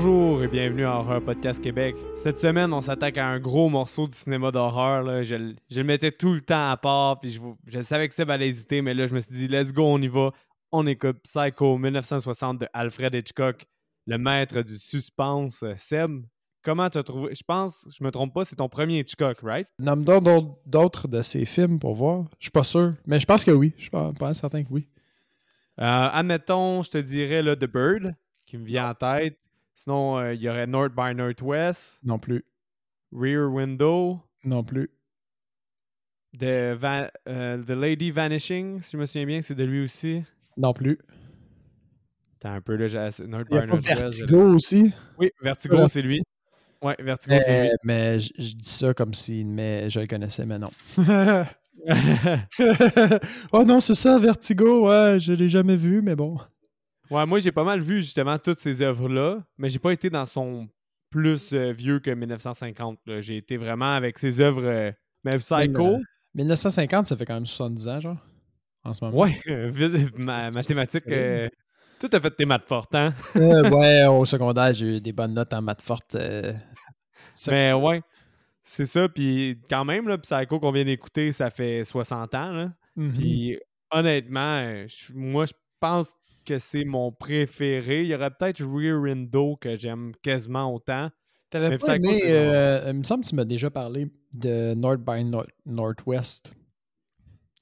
Bonjour et bienvenue à Horror Podcast Québec. Cette semaine, on s'attaque à un gros morceau du cinéma d'horreur. Je, le- je le mettais tout le temps à part, puis je, savais que Seb allait hésiter, mais là, je me suis dit, let's go, on y va. On écoute Psycho 1960 de Alfred Hitchcock, le maître du suspense. Seb, comment tu as trouvé Je pense, je me trompe pas, c'est ton premier Hitchcock, right? Nomme donc d'autres- d'autres de ses films pour voir. Je suis pas sûr, mais je pense que oui. Je suis pas, pas certain que oui. Euh, admettons, je te dirais là, The Bird, qui me vient en tête. Sinon, euh, il y aurait North by Northwest, Non plus. Rear Window, Non plus. The, euh, The Lady Vanishing, si je me souviens bien, c'est de lui aussi. Non plus. T'as un peu là, j'ai North by Northwest. Vertigo aussi? Oui, Vertigo, c'est lui. Ouais, Vertigo, c'est Mais, lui. mais je, je dis ça comme si mais je le connaissais, mais non. oh non, c'est ça, Vertigo. Ouais, je l'ai jamais vu, mais bon. Ouais, moi, j'ai pas mal vu justement toutes ces œuvres-là, mais j'ai pas été dans son plus euh, vieux que 1950. là. J'ai été vraiment avec ses œuvres. euh, mais Psycho, Euh, 1950, ça fait quand même 70 ans, genre. En ce moment. ouais, vite, ma- mathématiques. euh, tout a fait tes maths fortes, hein? Euh, ouais, au secondaire, j'ai eu des bonnes notes en maths fortes. euh, Mais ouais, c'est ça. Puis quand même, là, Psycho qu'on vient d'écouter, ça fait 60 ans. Là. Mhm. Puis honnêtement, euh, moi, je pense que c'est mon préféré. Il y aurait peut-être Rear Window que j'aime quasiment autant. T'avais pas Psycho, aimé, euh, il me semble que tu m'as déjà parlé de North by Nor- Northwest.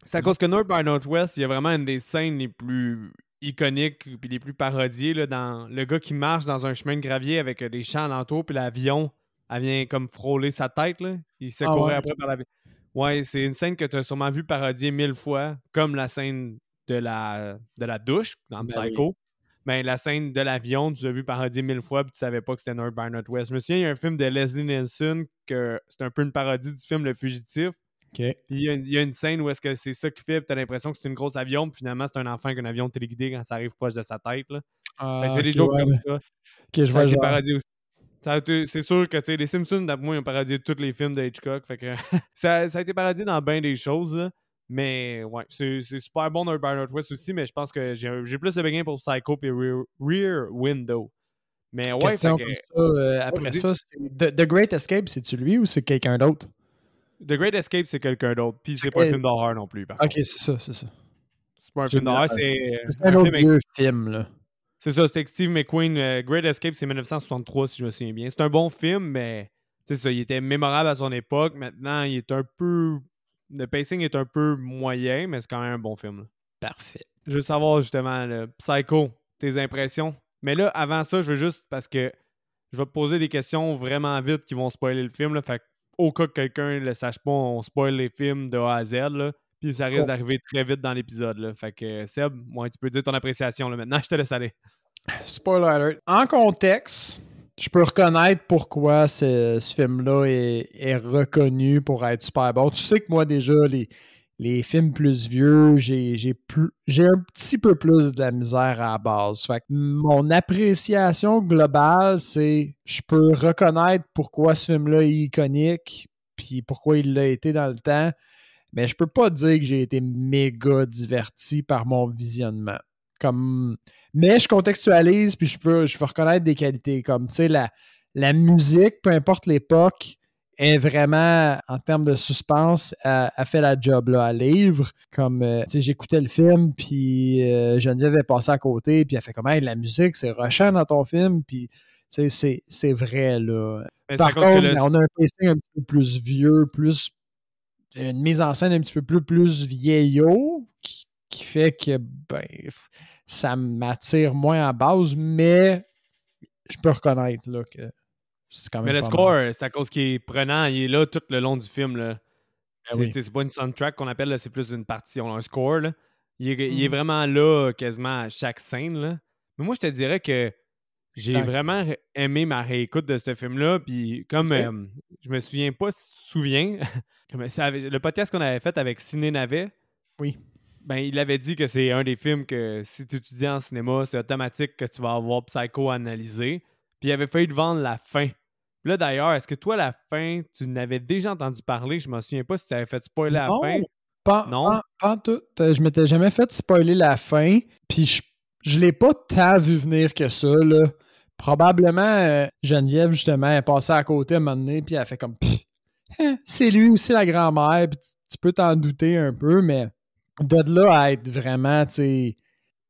C'est à cause que North by Northwest, il y a vraiment une des scènes les plus iconiques puis les plus parodiées là, dans le gars qui marche dans un chemin de gravier avec euh, des champs alentour puis l'avion, elle vient comme frôler sa tête là. Il se Ah courait ouais. après par la Ouais, c'est une scène que tu as sûrement vu parodier mille fois, comme la scène de la, de la douche dans Ben Psycho. Mais la scène de l'avion, tu l'as vu parodier mille fois puis tu savais pas que c'était North by Northwest. Je me souviens, il y a un film de Leslie Nielsen que c'est un peu une parodie du film Le Fugitif. Puis il y, a une- il y a une scène où est-ce que c'est ça qui fait, puis t'as l'impression que c'est une grosse avion, puis finalement c'est un enfant avec un avion téléguidé quand ça arrive proche de sa tête. Là. Ah, Ben, c'est des ok, jokes ouais, comme ça. Ok, je vois été genre. parodié aussi. C'est sûr que tu sais, les Simpsons, d'après moi, ils ont parodié tous les films de Hitchcock. Fait que ça, ça a été parodié dans bien des choses. là. Mais ouais, c'est super bon dans by Northwest aussi, mais je pense que j'ai plus de béguin pour Psycho et Rear, Rear Window. Mais ouais, Question que- comme ça, euh, après ça, The, The Great Escape, c'est-tu lui ou c'est quelqu'un d'autre? The Great Escape, c'est quelqu'un d'autre. Puis c'est pas un film d'horreur non plus. Par Ok, c'est ça, c'est ça. C'est pas un film d'horreur, c'est C'est un un autre film vieux film, là. C'est ça, c'était Steve McQueen. euh, Great Escape, c'est 1963, si je me souviens bien. C'est un bon film, mais c'est ça, il était mémorable à son époque. Maintenant, il est un peu. Le pacing est un peu moyen, mais c'est quand même un bon film. là. Parfait. Je veux savoir justement, le Psycho, tes impressions. Mais là, avant ça, je veux juste, parce que je vais te poser des questions vraiment vite qui vont spoiler le film. Là, fait que, au cas que quelqu'un ne le sache pas, on spoil les films de A à Z. Là, puis ça risque Oh. d'arriver très vite dans l'épisode. Fait que, Seb, ouais, tu peux dire ton appréciation là, maintenant. Je te laisse aller. Spoiler alert. En contexte, je peux reconnaître pourquoi ce, film-là est, reconnu pour être super bon. Tu sais que moi, déjà, les, films plus vieux, j'ai un petit peu plus de la misère à la base. Mon appréciation globale, c'est je peux reconnaître pourquoi ce film-là est iconique, puis pourquoi il l'a été dans le temps, mais je peux pas dire que j'ai été méga diverti par mon visionnement. Comme mais je contextualise, puis je peux, je peux reconnaître des qualités. Comme, tu sais, la, la musique, peu importe l'époque, est vraiment, en termes de suspense, a, a fait la job là, à livre. Comme, euh, tu sais, j'écoutais le film, puis euh, Geneviève est passée à côté, puis elle fait comme, hey, la musique, c'est rushant dans ton film, puis, tu sais, c'est- vrai, là. Mais Par contre, le- on a un pacing un petit peu plus vieux, plus une mise en scène un petit peu plus, plus vieillot qui, qui fait que ben, ça m'attire moins à base, mais je peux reconnaître là, que c'est quand même. Mais le score, c'est à cause qu'il est prenant, il est là tout le long du film. Là. Ben c'est oui. c'est- pas une soundtrack qu'on appelle, là, c'est plus une partie. On a un score. Là. Il, est, il est Mhm. vraiment là quasiment à chaque scène. Là. Mais moi, je te dirais que j'ai vraiment aimé ma réécoute de ce film-là. Puis comme euh, je me souviens pas si tu te souviens, le podcast qu'on avait fait avec Ciné Navet, Oui. Ben, il avait dit que c'est un des films que si tu étudies en cinéma, c'est automatique que tu vas avoir Psycho analysé. Puis il avait failli te vendre la fin. Puis là, d'ailleurs, est-ce que toi, la fin, tu n'avais déjà entendu parler? Je me souviens pas si tu avais fait spoiler la fin. Pas, Non? pas- tout. Euh, Je m'étais jamais fait spoiler la fin, puis je, je l'ai pas tant vu venir que ça, là. probablement euh, Geneviève, justement, est passée à côté à un moment donné, puis elle fait comme hein, c'est lui aussi la grand-mère, puis tu peux t'en douter un peu, mais de là à être vraiment, tu sais,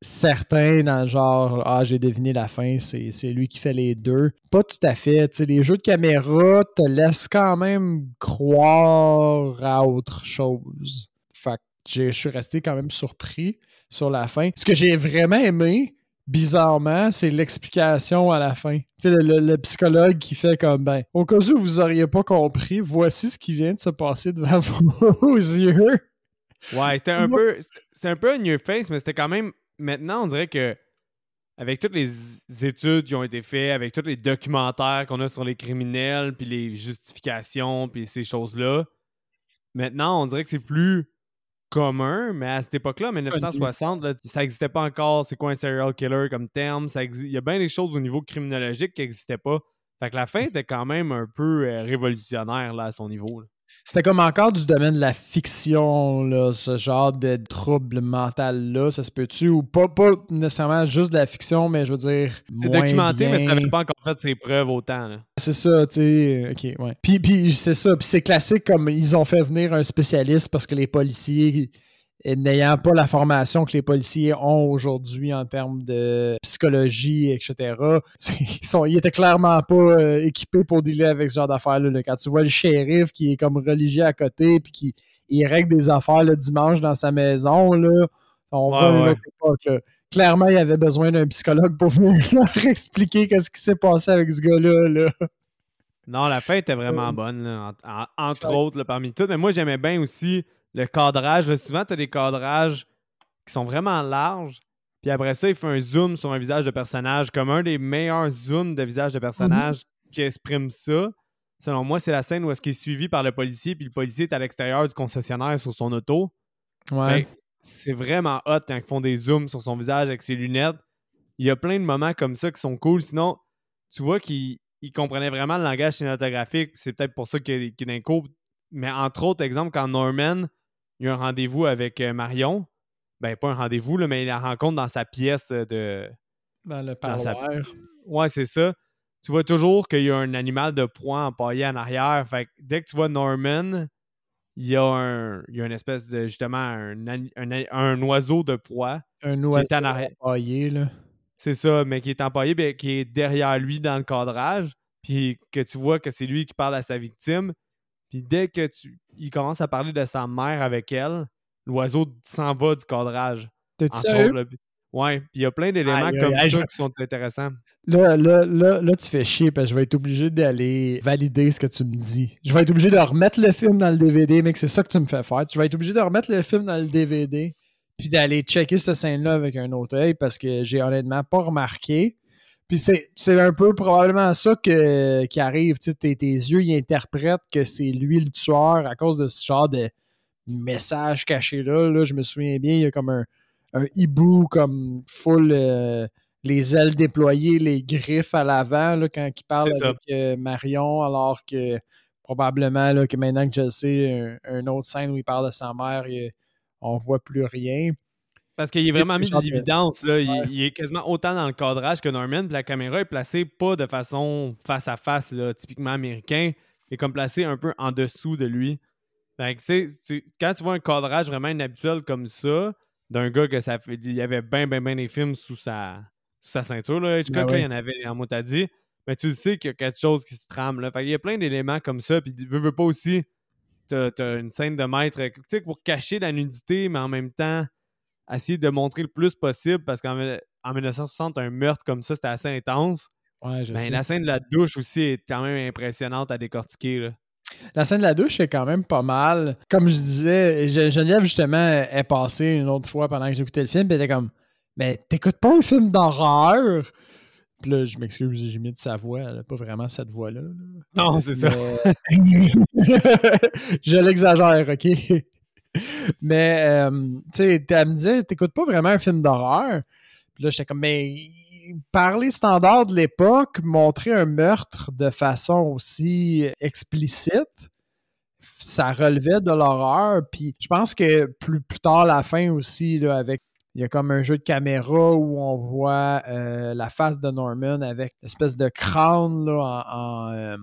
certain dans le genre Ah, j'ai deviné la fin, c'est lui qui fait les deux. Pas tout à fait. Tu sais, les jeux de caméra te laissent quand même croire à autre chose. Fait que je suis resté quand même surpris sur la fin. Ce que j'ai vraiment aimé, bizarrement, c'est l'explication à la fin. Tu sais, le, psychologue qui fait comme ben, au cas où vous auriez pas compris, voici ce qui vient de se passer devant vos yeux. Ouais, c'était un peu. C'est un peu un new face, mais c'était quand même. Maintenant, on dirait que avec toutes les études qui ont été faites, avec tous les documentaires qu'on a sur les criminels, puis les justifications, puis ces choses-là, maintenant, on dirait que c'est plus commun, mais à cette époque-là, en 1960, ça n'existait pas encore. C'est quoi un serial killer comme terme? Il y a bien des choses au niveau criminologique qui n'existaient pas. Fait que la fin était quand même un peu euh, révolutionnaire là, à son niveau. C'était comme encore du domaine de la fiction, là, ce genre de trouble mental-là, ça se peut-tu? Ou pas, pas nécessairement juste de la fiction, mais je veux dire. C'est documenté, mais ça n'avait pas encore fait ses preuves autant. C'est ça, tu sais. Ok, ouais. Puis, puis c'est ça. Puis c'est classique comme ils ont fait venir un spécialiste parce que les policiers n'ayant pas la formation que les policiers ont aujourd'hui en termes de psychologie, etc., ils, sont, étaient clairement pas euh, équipés pour dealer avec ce genre d'affaires-là. Quand tu vois le shérif qui est comme religieux à côté puis qui il règle des affaires le dimanche dans sa maison, là, on voit Clairement, il avait besoin d'un psychologue pour venir leur expliquer qu'est-ce qui s'est passé avec ce gars-là. Non, la fin était vraiment bonne, entre autres, parmi tout. Mais moi, j'aimais bien aussi le cadrage. souvent, tu as des cadrages qui sont vraiment larges. Puis après ça, il fait un zoom sur un visage de personnage, comme un des meilleurs zooms de visage de personnage mhm. qui exprime ça. Selon moi, c'est la scène où est-ce qu'il est suivi par le policier, puis le policier est à l'extérieur du concessionnaire sur son auto. Ouais. Ben, c'est vraiment hot quand ils font des zooms sur son visage avec ses lunettes. Il y a plein de moments comme ça qui sont cool. Sinon, tu vois qu'il comprenait vraiment le langage cinématographique. C'est peut-être pour ça qu'il est, d'un coup. Mais entre autres, exemple, quand Norman il y a un rendez-vous avec euh, Marion. Ben, pas un rendez-vous, mais il la rencontre dans sa pièce de. Dans le parloir. Ouais, c'est ça. Tu vois toujours qu'il y a un animal de proie empaillé en arrière. Fait dès que tu vois Norman, il y a un, il y a une espèce de justement un, un, oiseau de proie. Un oiseau qui est en arrière. empaillé, là. C'est ça, mais qui est empaillé, ben, qui est derrière lui dans le cadrage. Puis que tu vois que c'est lui qui parle à sa victime. Puis dès que tu, il commence à parler de sa mère avec elle, l'oiseau s'en va du cadrage. T'es-tu sérieux? Ouais, puis il y a plein d'éléments comme ça qui sont intéressants. Là, là, là, là, tu fais chier parce que je vais être obligé d'aller valider ce que tu me dis. Je vais être obligé de remettre le film dans le DVD, mec, c'est ça que tu me fais faire. Tu vas être obligé de remettre le film dans le DVD, puis d'aller checker cette scène-là avec un autre œil parce que j'ai honnêtement pas remarqué. Puis c'est un peu probablement ça que, qui arrive. Tu tes, tes yeux ils interprètent que c'est lui le tueur à cause de ce genre de message caché là. là je me souviens bien, il y a comme un, un hibou comme full euh, les ailes déployées, les griffes à l'avant quand il parle avec euh, Marion, alors que probablement là, que maintenant que je sais, une autre scène où il parle de sa mère, on voit plus rien. Parce qu'il est vraiment mis de l'évidence. Il, est quasiment autant dans le cadrage que Norman. Puis la caméra est placée pas de façon face à face, typiquement américain. Il est comme placé un peu en dessous de lui. Fait que, quand tu vois un cadrage vraiment inhabituel comme ça, d'un gars que ça fait. Il y avait bien, bien, bien des films sous sa, sa ceinture. Là. Ben il y en avait en mot dit. Mais tu sais qu'il y a quelque chose qui se trame. Là. Fait il y a plein d'éléments comme ça. Puis veux, veux pas aussi. T'as as une scène de maître. Tu sais, pour cacher la nudité, mais en même temps essayer de montrer le plus possible parce qu'en 1960, un meurtre comme ça, c'était assez intense. Ouais, je ben, La scène de la douche aussi est quand même impressionnante à décortiquer. La scène de la douche est quand même pas mal. Comme je disais, Geneviève, justement, est passée une autre fois pendant que j'écoutais le film, puis elle était comme Mais t'écoutes pas un film d'horreur? Puis là, je m'excuse, j'ai mis de sa voix, elle n'a pas vraiment cette voix-là. Non, c'est ça. je l'exagère, OK? Mais, euh, tu sais, elle me disait, t'écoutes pas vraiment un film d'horreur? Puis là, j'étais comme, mais parler standard de l'époque, montrer un meurtre de façon aussi explicite, ça relevait de l'horreur. Puis je pense que plus, plus tard, la fin aussi, là, avec il y a comme un jeu de caméra où on voit euh, la face de Norman avec une espèce de crâne là, en, euh,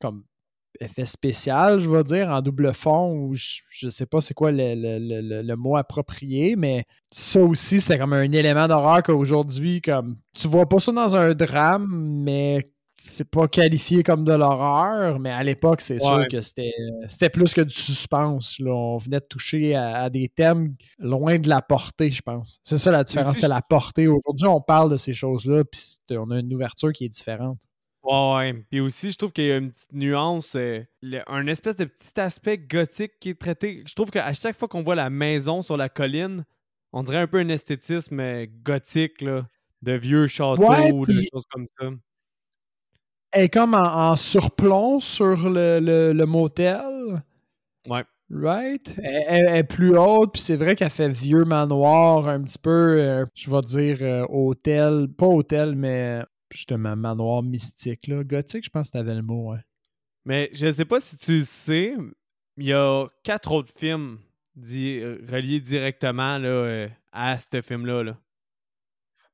comme effet spécial, je vais dire, en double fond, ou je, ne sais pas c'est quoi le, mot approprié, mais ça aussi, c'était comme un élément d'horreur qu'aujourd'hui, comme tu vois pas ça dans un drame, mais c'est pas qualifié comme de l'horreur, mais à l'époque, c'est sûr que c'était plus que du suspense. Là. On venait de toucher à, des thèmes loin de la portée, je pense. C'est ça la différence, c'est la portée. Aujourd'hui, on parle de ces choses-là, puis on a une ouverture qui est différente. Ouais, Puis aussi, je trouve qu'il y a une petite nuance, euh, un espèce de petit aspect gothique qui est traité. Je trouve qu'à chaque fois qu'on voit la maison sur la colline, on dirait un peu un esthétisme euh, gothique, là, de vieux châteaux ou des choses comme ça. Elle est comme en, surplomb sur le, motel. Ouais. Right? Elle, est plus haute, puis c'est vrai qu'elle fait vieux manoir, un petit peu, euh, je vais dire, hôtel, pas hôtel, mais justement manoir mystique. Là. Gothique, je pense que t'avais le mot. Ouais. Mais je sais pas si tu le sais, il y a quatre autres films reliés directement là, euh, à ce film-là. Là.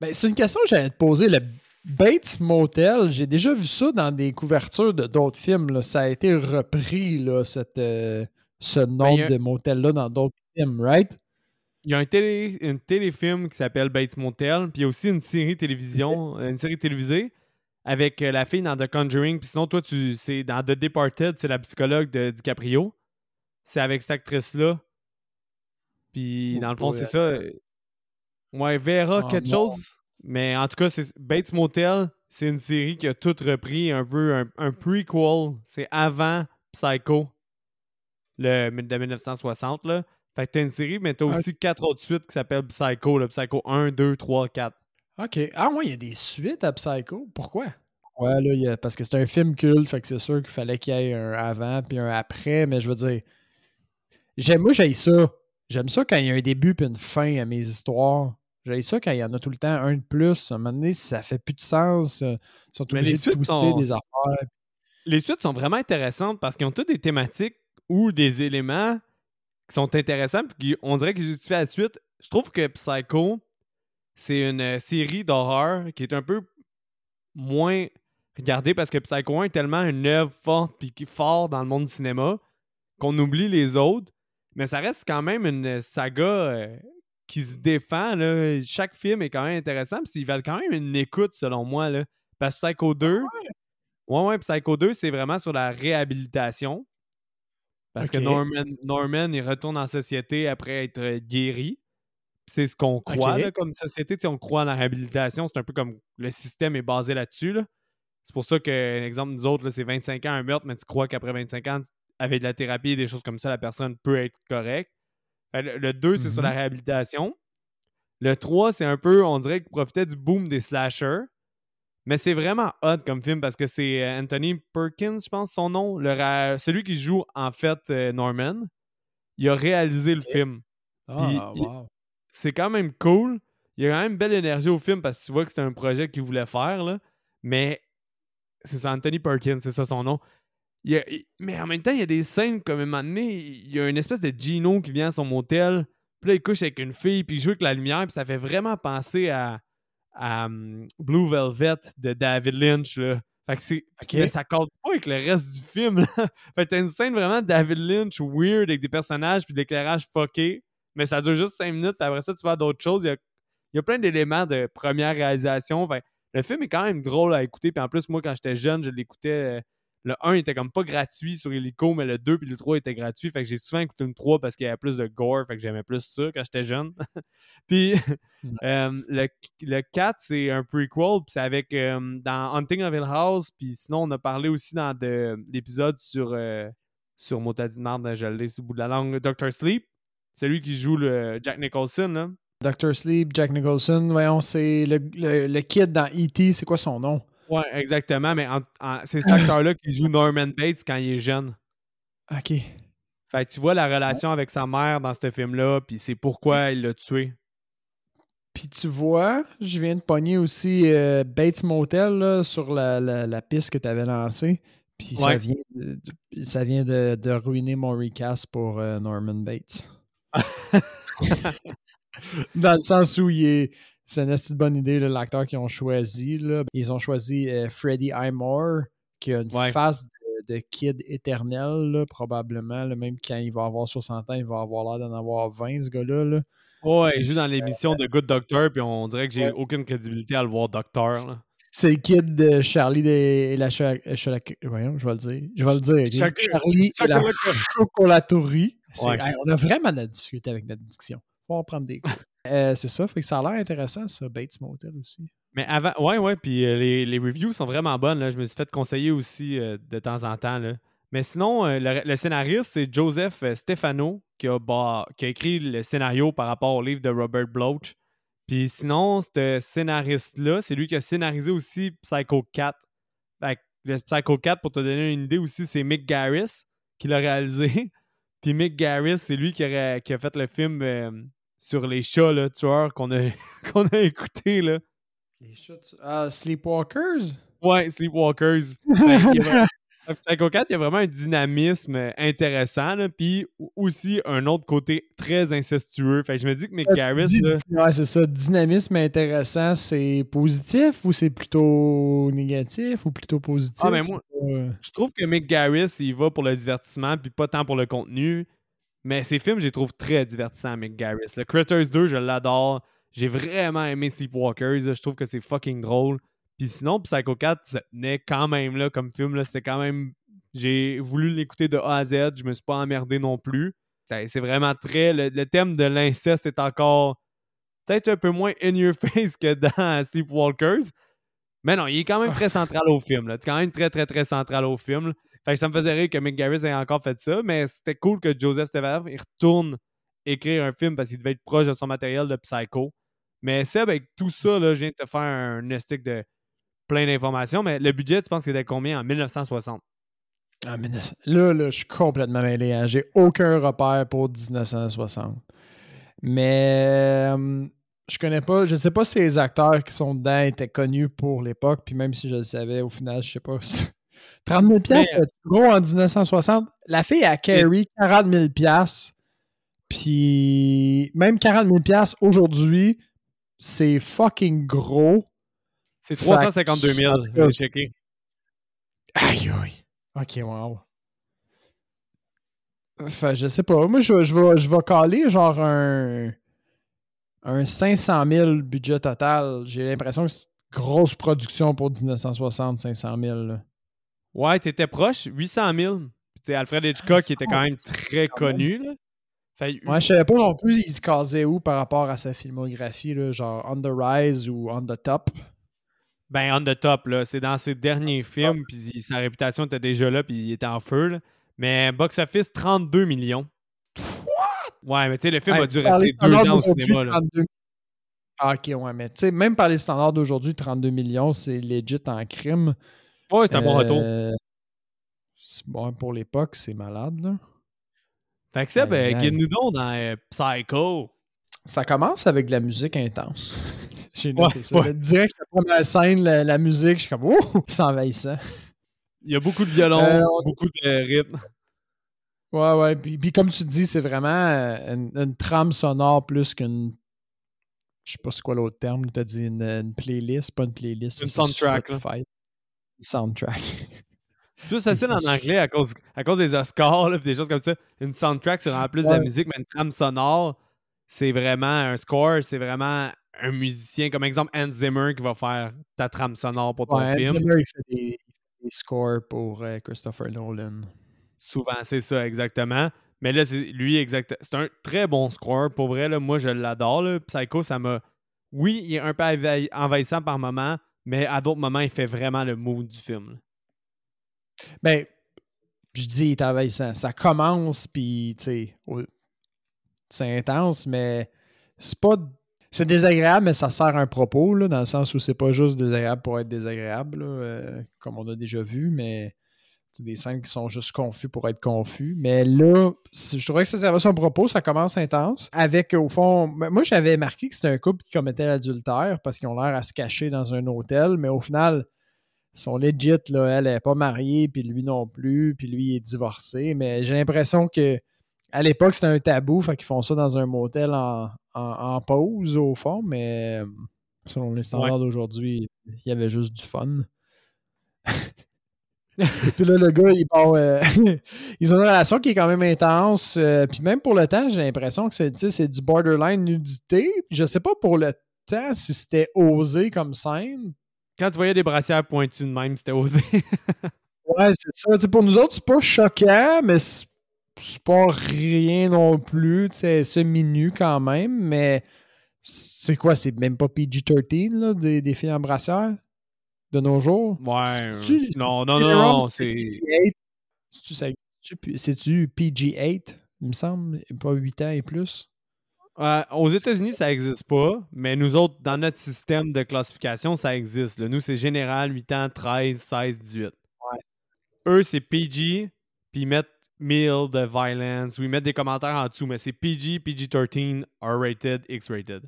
Ben, c'est une question que j'allais te poser. Le Bates Motel, j'ai déjà vu ça dans des couvertures de d'autres films. Là. Ça a été repris, là, cette, euh, ce ben, nom de motel-là dans d'autres films, right? Il y a un, télé, téléfilm qui s'appelle Bates Motel, puis il y a aussi une série télévision, une série télévisée avec euh, la fille dans The Conjuring. Puis sinon, toi, tu c'est dans The Departed, c'est la psychologue de DiCaprio. C'est avec cette actrice-là. Puis dans le fond, c'est ça. Ouais, Vera ah, quelque chose. Mais en tout cas, c'est Bates Motel, c'est une série qui a tout repris, un peu un, un prequel. C'est avant Psycho le, de 1960. Là. Fait que t'as une série, mais t'as aussi quatre autres suites qui s'appellent Psycho, le Psycho 1, 2, 3, 4. OK. Ah, moi, il y a des suites à Psycho. Pourquoi? Ouais, là, y a... parce que c'est un film culte, fait que c'est sûr qu'il fallait qu'il y ait un avant puis un après, mais je veux dire. J'aime, moi, j'aime ça. J'aime ça quand il y a un début puis une fin à mes histoires. J'aime ça quand il y en a tout le temps un de plus. À un moment donné, ça fait plus de sens. Ils sont obligés les suites de sont... des affaires. Les suites sont vraiment intéressantes parce qu'ils ont toutes des thématiques ou des éléments qui sont intéressants puis on dirait qu'ils justifient la suite. Je trouve que Psycho, c'est une euh, série d'horreur qui est un peu moins regardée parce que Psycho 1 est tellement une œuvre forte puis fort dans le monde du cinéma qu'on oublie les autres. Mais ça reste quand même une saga euh, qui se défend. Là. Chaque film est quand même intéressant. Puis ils valent quand même une écoute, selon moi. Là. Parce que Psycho 2, ah ouais, ouais, Psycho 2, c'est vraiment sur la réhabilitation. Parce que Norman, Norman, il retourne en société après être guéri. C'est ce qu'on croit comme société. on croit en la réhabilitation. C'est un peu comme le système est basé là-dessus. C'est pour ça que, exemple, nous autres, c'est 25 ans un meurtre, mais tu crois qu'après 25 ans, avec de la thérapie et des choses comme ça, la personne peut être correcte. Le 2, c'est sur la mm-hmm. réhabilitation. Le 3, c'est un peu, on dirait qu'il profitait du boom des slashers. Mais c'est vraiment hot comme film parce que c'est euh, Anthony Perkins, je pense, son nom. Le celui qui joue en fait euh, Norman. Il a réalisé le film. Ah, wow. C'est quand même cool. Il y a quand même belle énergie au film parce que tu vois que c'est un projet qu'il voulait faire. Là. Mais c'est ça, Anthony Perkins, c'est ça son nom. mais en même temps, il y a des scènes comme un moment donné, il y a une espèce de Gino qui vient à son motel. Puis là, il couche avec une fille, puis il joue avec la lumière, puis ça fait vraiment penser à Hum, Blue Velvet de David Lynch. Là. Fait que c'est, Mais ça compte pas avec le reste du film. Là. Fait que t'as une scène vraiment de David Lynch weird avec des personnages puis de l'éclairage fucké. Mais ça dure juste 5 minutes. Après ça, tu vas à d'autres choses. Il y a, il y a plein d'éléments de première réalisation. Fait, le film est quand même drôle à écouter. Puis en plus, moi, quand j'étais jeune, je l'écoutais euh, le 1 était comme pas gratuit sur Helico, mais le 2 puis le 3 étaient gratuits. Fait que j'ai souvent écouté le 3 parce qu'il y avait plus de gore. Fait que j'aimais plus ça quand j'étais jeune. puis euh, le, le, 4, c'est un prequel. Puis c'est avec euh, dans Hunting of Hill House. Puis sinon, on a parlé aussi dans l'épisode sur, euh, sur Motadi de marde, je l'ai sous le bout de la langue, Doctor Sleep. C'est lui qui joue le Jack Nicholson. Là. Dr. Sleep, Jack Nicholson, voyons, c'est le, le, le, kid dans E.T., c'est quoi son nom? Ouais, exactement. Mais c'est cet acteur-là qui joue Norman Bates quand il est jeune. OK. Fait que tu vois la relation avec sa mère dans ce film-là, puis c'est pourquoi il l'a tué. Puis tu vois, je viens de pogner aussi euh, Bates Motel sur la, piste que tu avais lancée. Puis ça vient, de, ça vient de, ruiner mon recast pour euh, Norman Bates. Dans le sens où il est. C'est une assez bonne idée, l'acteur qu'ils ont choisi. Là. Ils ont choisi euh, Freddie Highmore, qui a une face de, de, kid éternel, là, probablement. même quand il va avoir 60 ans, il va avoir l'air d'en avoir 20, ce gars-là. Là. Ouais, il joue dans l'émission de Good Doctor, puis on dirait que j'ai aucune crédibilité à le voir docteur. C'est le kid de Charlie et la Voyons, je vais le dire. Je vais le dire. Charlie et la on a vraiment de la difficulté avec notre diction. On va prendre des euh, c'est ça, fait que ça a l'air intéressant, ça, Bates Motel aussi. Mais avant, ouais, ouais, puis euh, les, les, reviews sont vraiment bonnes. Là. Je me suis fait conseiller aussi euh, de temps en temps. Là. Mais sinon, le, scénariste, c'est Joseph Stefano qui a, bah, qui a écrit le scénario par rapport au livre de Robert Bloch. Puis sinon, ce scénariste-là, c'est lui qui a scénarisé aussi Psycho 4. Fait le Psycho 4, pour te donner une idée aussi, c'est Mick Garris qui l'a réalisé. Puis Mick Garris, c'est lui qui a, qui a, fait le film sur les chats là, tueurs qu'on a, qu'on a écouté. Là. Les chats Ah, Sleepwalkers? Ouais, Sleepwalkers. ben, Psycho 4, il y a vraiment un dynamisme intéressant, puis aussi un autre côté très incestueux. Fait que je me dis que Mick Garris. Ouais, c'est ça. Dynamisme intéressant, c'est positif ou c'est plutôt négatif ou plutôt positif? Ah, mais moi, je trouve que Mick Garris, il va pour le divertissement, puis pas tant pour le contenu. Mais ces films, je les trouve très divertissants, Mick Garris. Le Critters 2, je l'adore. J'ai vraiment aimé Sleepwalkers. Je trouve que c'est fucking drôle. Puis sinon, Psycho 4, ça tenait quand même là, comme film. C'était quand même. J'ai voulu l'écouter de A à Z. Je me suis pas emmerdé non plus. C'est vraiment très. Le, thème de l'inceste est encore peut-être un peu moins in your face que dans Sleepwalkers. Mais non, il est quand même très central au film. C'est quand même très, très, très central au film. Fait que ça me faisait rire que Mick Garris ait encore fait ça, mais c'était cool que Joseph Stefanoff il retourne écrire un film parce qu'il devait être proche de son matériel de Psycho. Mais Seb, avec tout ça, là, je viens de te faire un nestic de plein d'informations, mais le budget, tu penses qu'il était combien en 1960? Ah, là, là, je suis complètement mêlé. Hein. J'ai aucun repère pour 1960. Mais euh, je connais pas, je sais pas si les acteurs qui sont dedans étaient connus pour l'époque, puis même si je le savais, au final, je sais pas. 30 000 pièces, c'était gros en 1960. La fille a carry 40 000 pièces. Puis même 40 000 pièces aujourd'hui, c'est fucking gros. C'est 352 000, j'ai checké. Aïe, aïe. Ok, wow. Enfin, je sais pas. Moi, je, je, vais, je vais caler genre un, un 500 000 budget total. J'ai l'impression que c'est une grosse production pour 1960, 500 000. Là. Ouais, t'étais proche, 800 000. Puis, Alfred Hitchcock, qui était quand même très connu. Là. Fait, ouais, je savais pas non plus, il se casait où par rapport à sa filmographie, là, genre On the Rise ou On the Top? Ben, On the Top, là, c'est dans ses derniers films, puis sa réputation était déjà là, puis il était en feu. Là. Mais Box Office, 32 millions. What? Ouais, mais tu sais, le film a dû rester deux ans au cinéma. Là. Ah, ok, ouais, mais tu sais, même par les standards d'aujourd'hui, 32 millions, c'est legit en crime. Ouais, c'est un bon retour. Euh, bon, pour l'époque, c'est malade, là. Fait que ça, ben, guide-nous donc dans euh, Psycho. Ça commence avec de la musique intense. J'ai noté ça. Direct, la première scène, la, musique, je suis comme, oh, c'est envahissant. Il y a beaucoup de violon, euh, beaucoup de rythme. Ouais, ouais. Puis, comme tu dis, c'est vraiment une, trame sonore plus qu'une. Je sais pas c'est quoi l'autre terme. Tu as dit une, playlist, pas une playlist. Une soundtrack soundtrack. C'est plus facile en anglais à cause, à cause des Oscars, et des choses comme ça. Une soundtrack, c'est vraiment plus de la musique, mais une trame sonore, c'est vraiment un score, c'est vraiment un musicien, comme exemple Hans Zimmer qui va faire ta trame sonore pour ton film. Hans Zimmer, il fait des, scores pour euh, Christopher Nolan. Souvent, c'est ça, exactement. Mais là, c'est lui, exact. C'est un très bon score. Pour vrai, là, moi, je l'adore. Psycho, ça m'a. Oui, il est un peu envahissant par moment, mais à d'autres moments, il fait vraiment le mood du film. Ben, je dis, il est envahissant. Ça commence, puis, tu sais, c'est intense, mais c'est pas. C'est désagréable, mais ça sert un propos, là, dans le sens où c'est pas juste désagréable pour être désagréable, euh, comme on a déjà vu, mais des scènes qui sont juste confus pour être confus. Mais là, je trouvais que ça servait son propos, ça commence intense. Avec, au fond, moi j'avais marqué que c'était un couple qui commettait l'adultère parce qu'ils ont l'air à se cacher dans un hôtel, mais au final, ils sont legit, là. Elle n'est pas mariée, puis lui non plus, puis lui il est divorcé. Mais j'ai l'impression que à l'époque, c'était un tabou, fait qu'ils font ça dans un motel en, en, pause, au fond, mais selon les standards d'aujourd'hui, il y avait juste du fun. puis là, le gars, il part, euh, ils ont une relation qui est quand même intense. Euh, puis même pour le temps, j'ai l'impression que c'est du borderline nudité. Je sais pas pour le temps si c'était osé comme scène. Quand tu voyais des brassières pointues de même, c'était osé. ouais, c'est ça. pour nous autres, c'est pas choquant, mais c'est pas rien non plus. C'est minu quand même, mais c'est quoi? C'est même pas PG-13, des, des filles en brassière? De nos jours? Ouais. Non, non, non, non, c'est. C'est-tu PG-8, il me semble, pas 8 ans et plus? aux États-Unis, ça n'existe pas, mais nous autres, dans notre système de classification, ça existe. Nous, c'est général 8 ans, 13, 16, 18. Ouais. Eux, c'est PG, puis ils mettent meal de violence, ou ils mettent des commentaires en dessous, mais c'est PG, PG-13, R-rated, X-rated.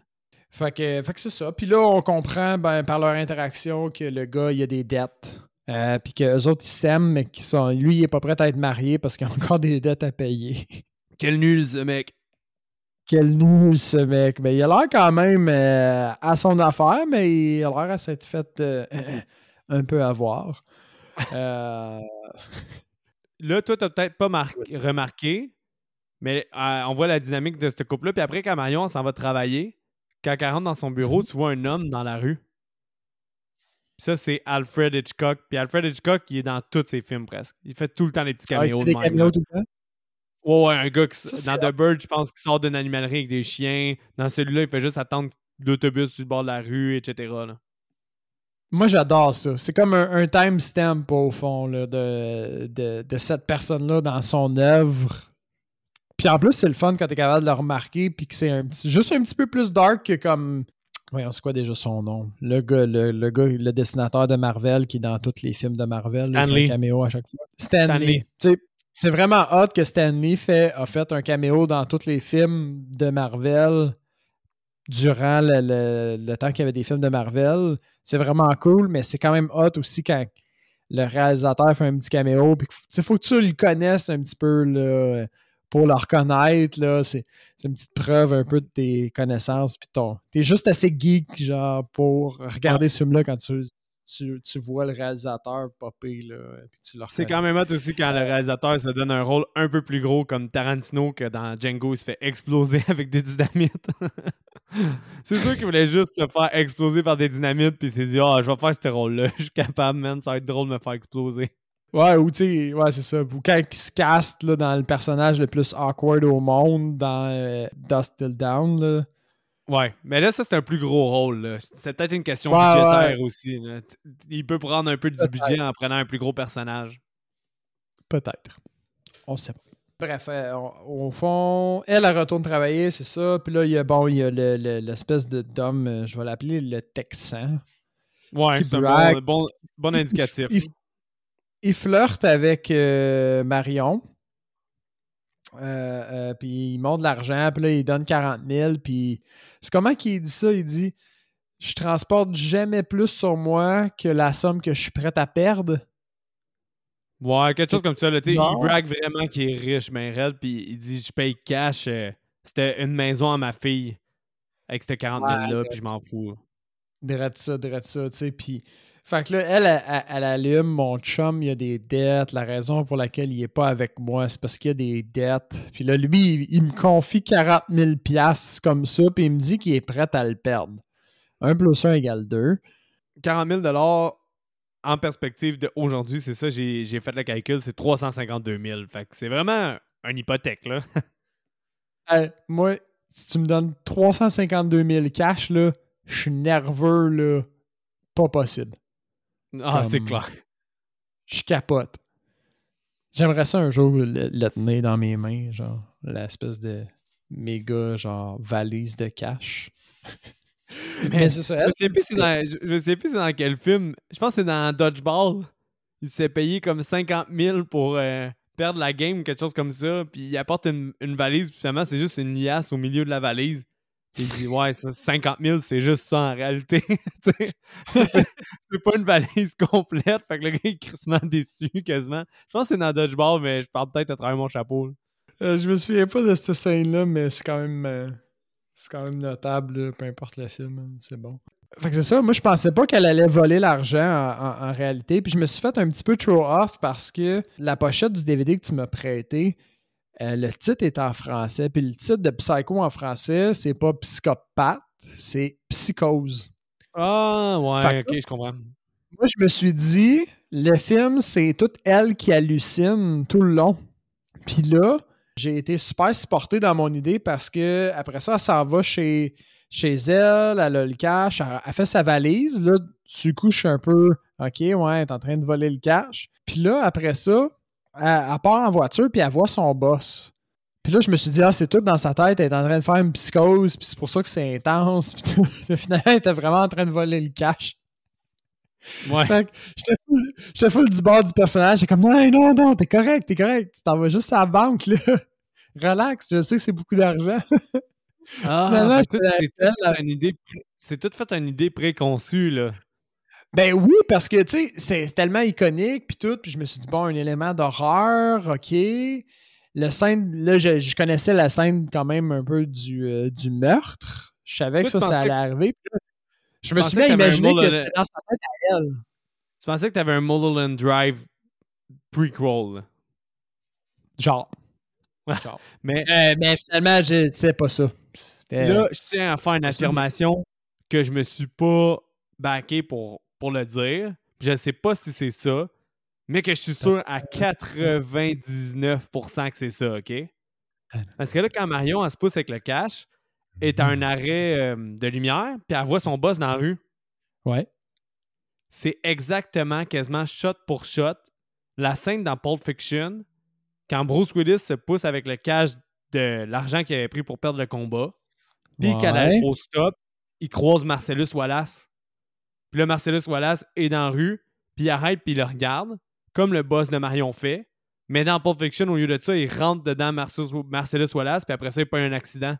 Fait que, c'est ça. Puis là, on comprend ben, par leur interaction que le gars, il a des dettes. Euh, puis qu'eux autres, ils s'aiment, mais qu'ils sont. Lui, il est pas prêt à être marié parce qu'il a encore des dettes à payer. Quel nul, ce mec! Quel nul, ce mec! Mais il a l'air quand même euh, à son affaire, mais il a l'air à s'être fait euh, un peu avoir. Là, toi, t'as peut-être pas remarqué, mais on voit la dynamique de ce couple-là. Puis après, quand Marion s'en va travailler, quand elle rentre dans son bureau, tu vois un homme dans la rue. ça, c'est Alfred Hitchcock. Puis Alfred Hitchcock, il est dans tous ses films presque. Il fait tout le temps des petits ah, caméos. des caméos tout le temps? Ouais, ouais, un gars qui, dans The Bird, je pense qu'il sort d'une animalerie avec des chiens. Dans celui-là, il fait juste attendre l'autobus sur le bord de la rue, etc. Moi, j'adore ça. C'est comme un, un timestamp, au fond, là, de, de, de, cette personne-là dans son œuvre. Puis en plus, c'est le fun quand t'es capable de le remarquer, puis que c'est un petit, juste un petit peu plus dark que comme. Voyons, c'est quoi déjà son nom? Le gars, le, le, gars, le dessinateur de Marvel qui est dans tous les films de Marvel. Stanley. fait un caméo à chaque fois. Stanley. C'est vraiment hot que Stanley fait, a fait un caméo dans tous les films de Marvel durant le, le, temps qu'il y avait des films de Marvel. C'est vraiment cool, mais c'est quand même hot aussi quand le réalisateur fait un petit caméo. Puis, il faut que tu le connaisses un petit peu. Là, pour le reconnaître, là, c'est, une petite preuve un peu de tes connaissances. Puis ton, t'es juste assez geek, genre, pour regarder ce film-là quand tu, tu, vois le réalisateur popper, là, puis tu C'est quand même hot aussi quand le réalisateur se donne un rôle un peu plus gros comme Tarantino que dans Django, il se fait exploser avec des dynamites. c'est sûr qu'il voulait juste se faire exploser par des dynamites, puis il s'est dit « Ah, oh, je vais faire ce rôle-là, je suis capable, man, ça va être drôle de me faire exploser. » Ouais, ou tu sais, ouais, c'est ça. Ou quand il se caste là, dans le personnage le plus awkward au monde, dans euh, Dust Till Down. Là. Ouais, mais là, ça, c'est un plus gros rôle. C'est peut-être une question budgétaire aussi. Il peut prendre un peu du budget en prenant un plus gros personnage. Peut-être. On sait pas. Bref, euh, au fond, elle, elle retourne travailler, c'est ça. Puis là, il y a, bon, il y a l'espèce de d'homme, euh, je vais l'appeler le Texan. Ouais, c'est un bon, bon, indicatif il flirte avec euh, Marion. Euh, euh, puis il monte de l'argent, puis là, il donne 40 000. Puis c'est comment qu'il dit ça? Il dit Je transporte jamais plus sur moi que la somme que je suis prêt à perdre. Ouais, quelque chose comme ça. Là, il brague vraiment qu'il est riche, mais raide, puis il dit Je paye cash. C'était une maison à ma fille avec ces 40 000-là, puis je m'en fous. Drette ça, drette ça, tu sais. Puis fait que là, elle, elle, allume, mon chum, il y a des dettes. La raison pour laquelle il n'est pas avec moi, c'est parce qu'il y a des dettes. Puis là, lui, il, me confie 40 000 comme ça, puis il me dit qu'il est prêt à le perdre. 1 plus 1 égale 2. 40 000 en perspective d'aujourd'hui, c'est ça, j'ai fait le calcul, c'est 352 000. Fait que c'est vraiment une hypothèque, là. moi, si tu me donnes 352 000 cash, là, je suis nerveux, là. Pas possible. Ah, c'est clair. Je capote. J'aimerais ça un jour le, tenir dans mes mains, genre l'espèce de méga genre valise de cash. Mais c'est ça. Je sais plus sais plus c'est dans quel film. Je pense que c'est dans Dodgeball. Il s'est payé comme 50 000 pour euh, perdre la game, quelque chose comme ça. Puis il apporte une, une valise, puis finalement c'est juste une liasse au milieu de la valise. Il dit Ouais, 50 000, c'est juste ça en réalité. c'est pas une valise complète. Fait que le gars est crissement déçu quasiment. Je pense que c'est dans Dodgeball, mais je parle peut-être à travers mon chapeau. Euh, je me souviens pas de cette scène-là, mais c'est quand même. Euh, quand même notable, peu importe le film, hein, c'est bon. Fait que c'est ça, moi je pensais pas qu'elle allait voler l'argent en, réalité, puis je me suis fait un petit peu trop off parce que la pochette du DVD que tu m'as prêté, euh, le titre est en français, puis le titre de Psycho en français, c'est pas psychopathe, c'est psychose. Ah ouais, ok, je comprends. Moi je me suis dit, le film, c'est toute elle qui hallucine tout le long. Puis là, j'ai été super supporté dans mon idée parce que après ça, elle s'en va chez, chez elle, elle a le cash, elle, fait sa valise. Là, du coup, je suis un peu OK, ouais, elle est en train de voler le cash. Puis là, après ça, elle, part en voiture puis elle voit son boss. Puis là, je me suis dit, ah, c'est tout dans sa tête, elle est en train de faire une psychose, puis c'est pour ça que c'est intense. Puis finalement, elle était vraiment en train de voler le cash. Ouais. J'étais full, du bord du personnage. J'étais comme, non, non, non, t'es correct, t'es correct. Tu t'en vas juste à la banque, là. Relax, je sais que c'est beaucoup d'argent. ah, c'est tout, une idée, c'est tout fait une idée préconçue, là. Ben oui, parce que, tu sais, c'est tellement iconique, puis tout, puis je me suis dit, bon, un élément d'horreur, OK. Le scène, là, je, connaissais la scène quand même un peu du, euh, du meurtre. Je savais que ça, ça allait arriver. Je me suis bien imaginé que c'était dans sa tête à elle. Tu pensais que tu avais un Mulholland Drive prequel? Genre. Genre. mais, euh, mais finalement, c'est pas ça. Là, je tiens à faire une affirmation que je me suis pas backé pour, pour le dire. Je sais pas si c'est ça, mais que je suis sûr à 99% que c'est ça, OK? Parce que là, quand Marion, elle se pousse avec le cash, est à un arrêt euh, de lumière, puis elle voit son boss dans la rue. Ouais. C'est exactement, quasiment shot pour shot, la scène dans Pulp Fiction, quand Bruce Willis se pousse avec le cash de l'argent qu'il avait pris pour perdre le combat, puis qu'elle est au stop, il croise Marcellus Wallace. Puis là, Marcellus Wallace est dans la rue, puis il arrête, puis il le regarde, comme le boss de Marion fait. Mais dans Pulp Fiction, au lieu de ça, il rentre dedans Marcellus Wallace, puis après ça, il pas un accident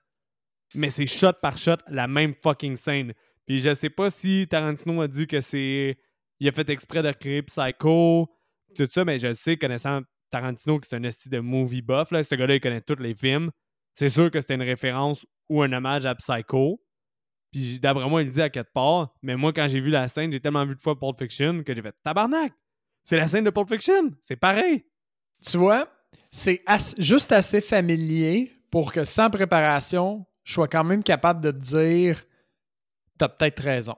mais c'est shot par shot la même fucking scène. Puis je sais pas si Tarantino a dit que c'est. Il a fait exprès de créer Psycho, tout ça, mais je sais, connaissant Tarantino, que c'est un esti de movie buff, ce gars-là, il connaît tous les films. C'est sûr que c'était une référence ou un hommage à Psycho. Puis d'après moi, il le dit à quatre parts. Mais moi, quand j'ai vu la scène, j'ai tellement vu de fois Pulp Fiction que j'ai fait tabarnak! C'est la scène de Pulp Fiction! C'est pareil! Tu vois, c'est juste assez familier pour que sans préparation, je sois quand même capable de te dire t'as peut-être raison.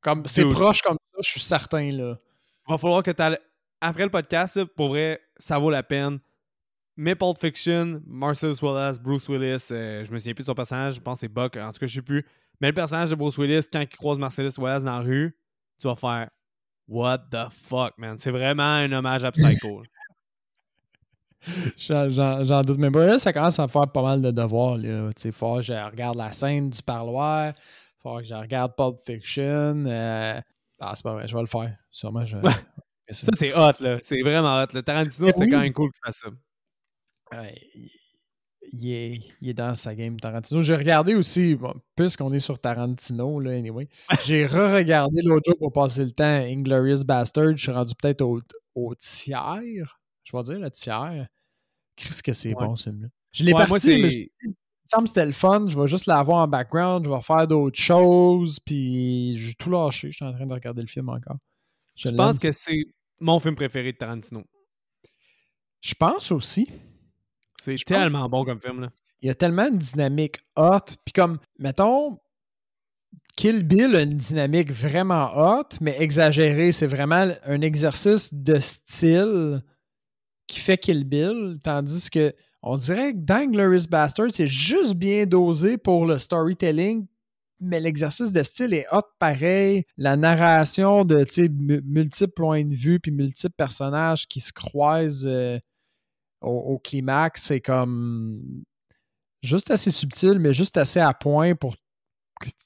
Comme c'est proche comme ça, je suis certain là. Va falloir que tu après le podcast, pour vrai, ça vaut la peine. Mais Pulp Fiction, Marcellus Wallace, Bruce Willis, euh, je me souviens plus de son personnage, je pense que c'est Buck, en tout cas je sais plus. Mais le personnage de Bruce Willis, quand il croise Marcellus Wallace dans la rue, tu vas faire What the fuck, man? C'est vraiment un hommage à Psycho. J'en doute même pas. Là, ça commence à faire pas mal de devoirs. Il faut que je regarde la scène du parloir. Il faut que je regarde Pulp Fiction. Euh, ah, c'est pas vrai, je vais le faire. Sûrement, je... ça, c'est hot, là. C'est vraiment hot. Le Tarantino, c'était quand même cool qu'il fasse ça. Il, est, il, est, dans sa game Tarantino. J'ai regardé aussi, puisqu'on est sur Tarantino, là, anyway. J'ai re-regardé l'autre jour pour passer le temps Inglorious Bastard. Je suis rendu peut-être au, au tiers je vais dire le tiers. Qu'est-ce que c'est bon, ce film-là? Je l'ai parti, mais il me semble que c'était le fun. Je vais juste l'avoir en background. Je vais faire d'autres choses. Puis j'ai tout lâché. Je suis en train de regarder le film encore. Je, pense que c'est mon film préféré de Tarantino. Je pense aussi. C'est tellement bon comme film. Là. Il y a tellement une dynamique hot. Puis comme, mettons, Kill Bill a une dynamique vraiment hot, mais exagérée. C'est vraiment un exercice de style qui fait Kill Bill, tandis que on dirait que dans Glorious Bastard, c'est juste bien dosé pour le storytelling, mais l'exercice de style est hot pareil. La narration de multiples points de vue puis multiples personnages qui se croisent euh, au, climax, c'est comme juste assez subtil, mais juste assez à point pour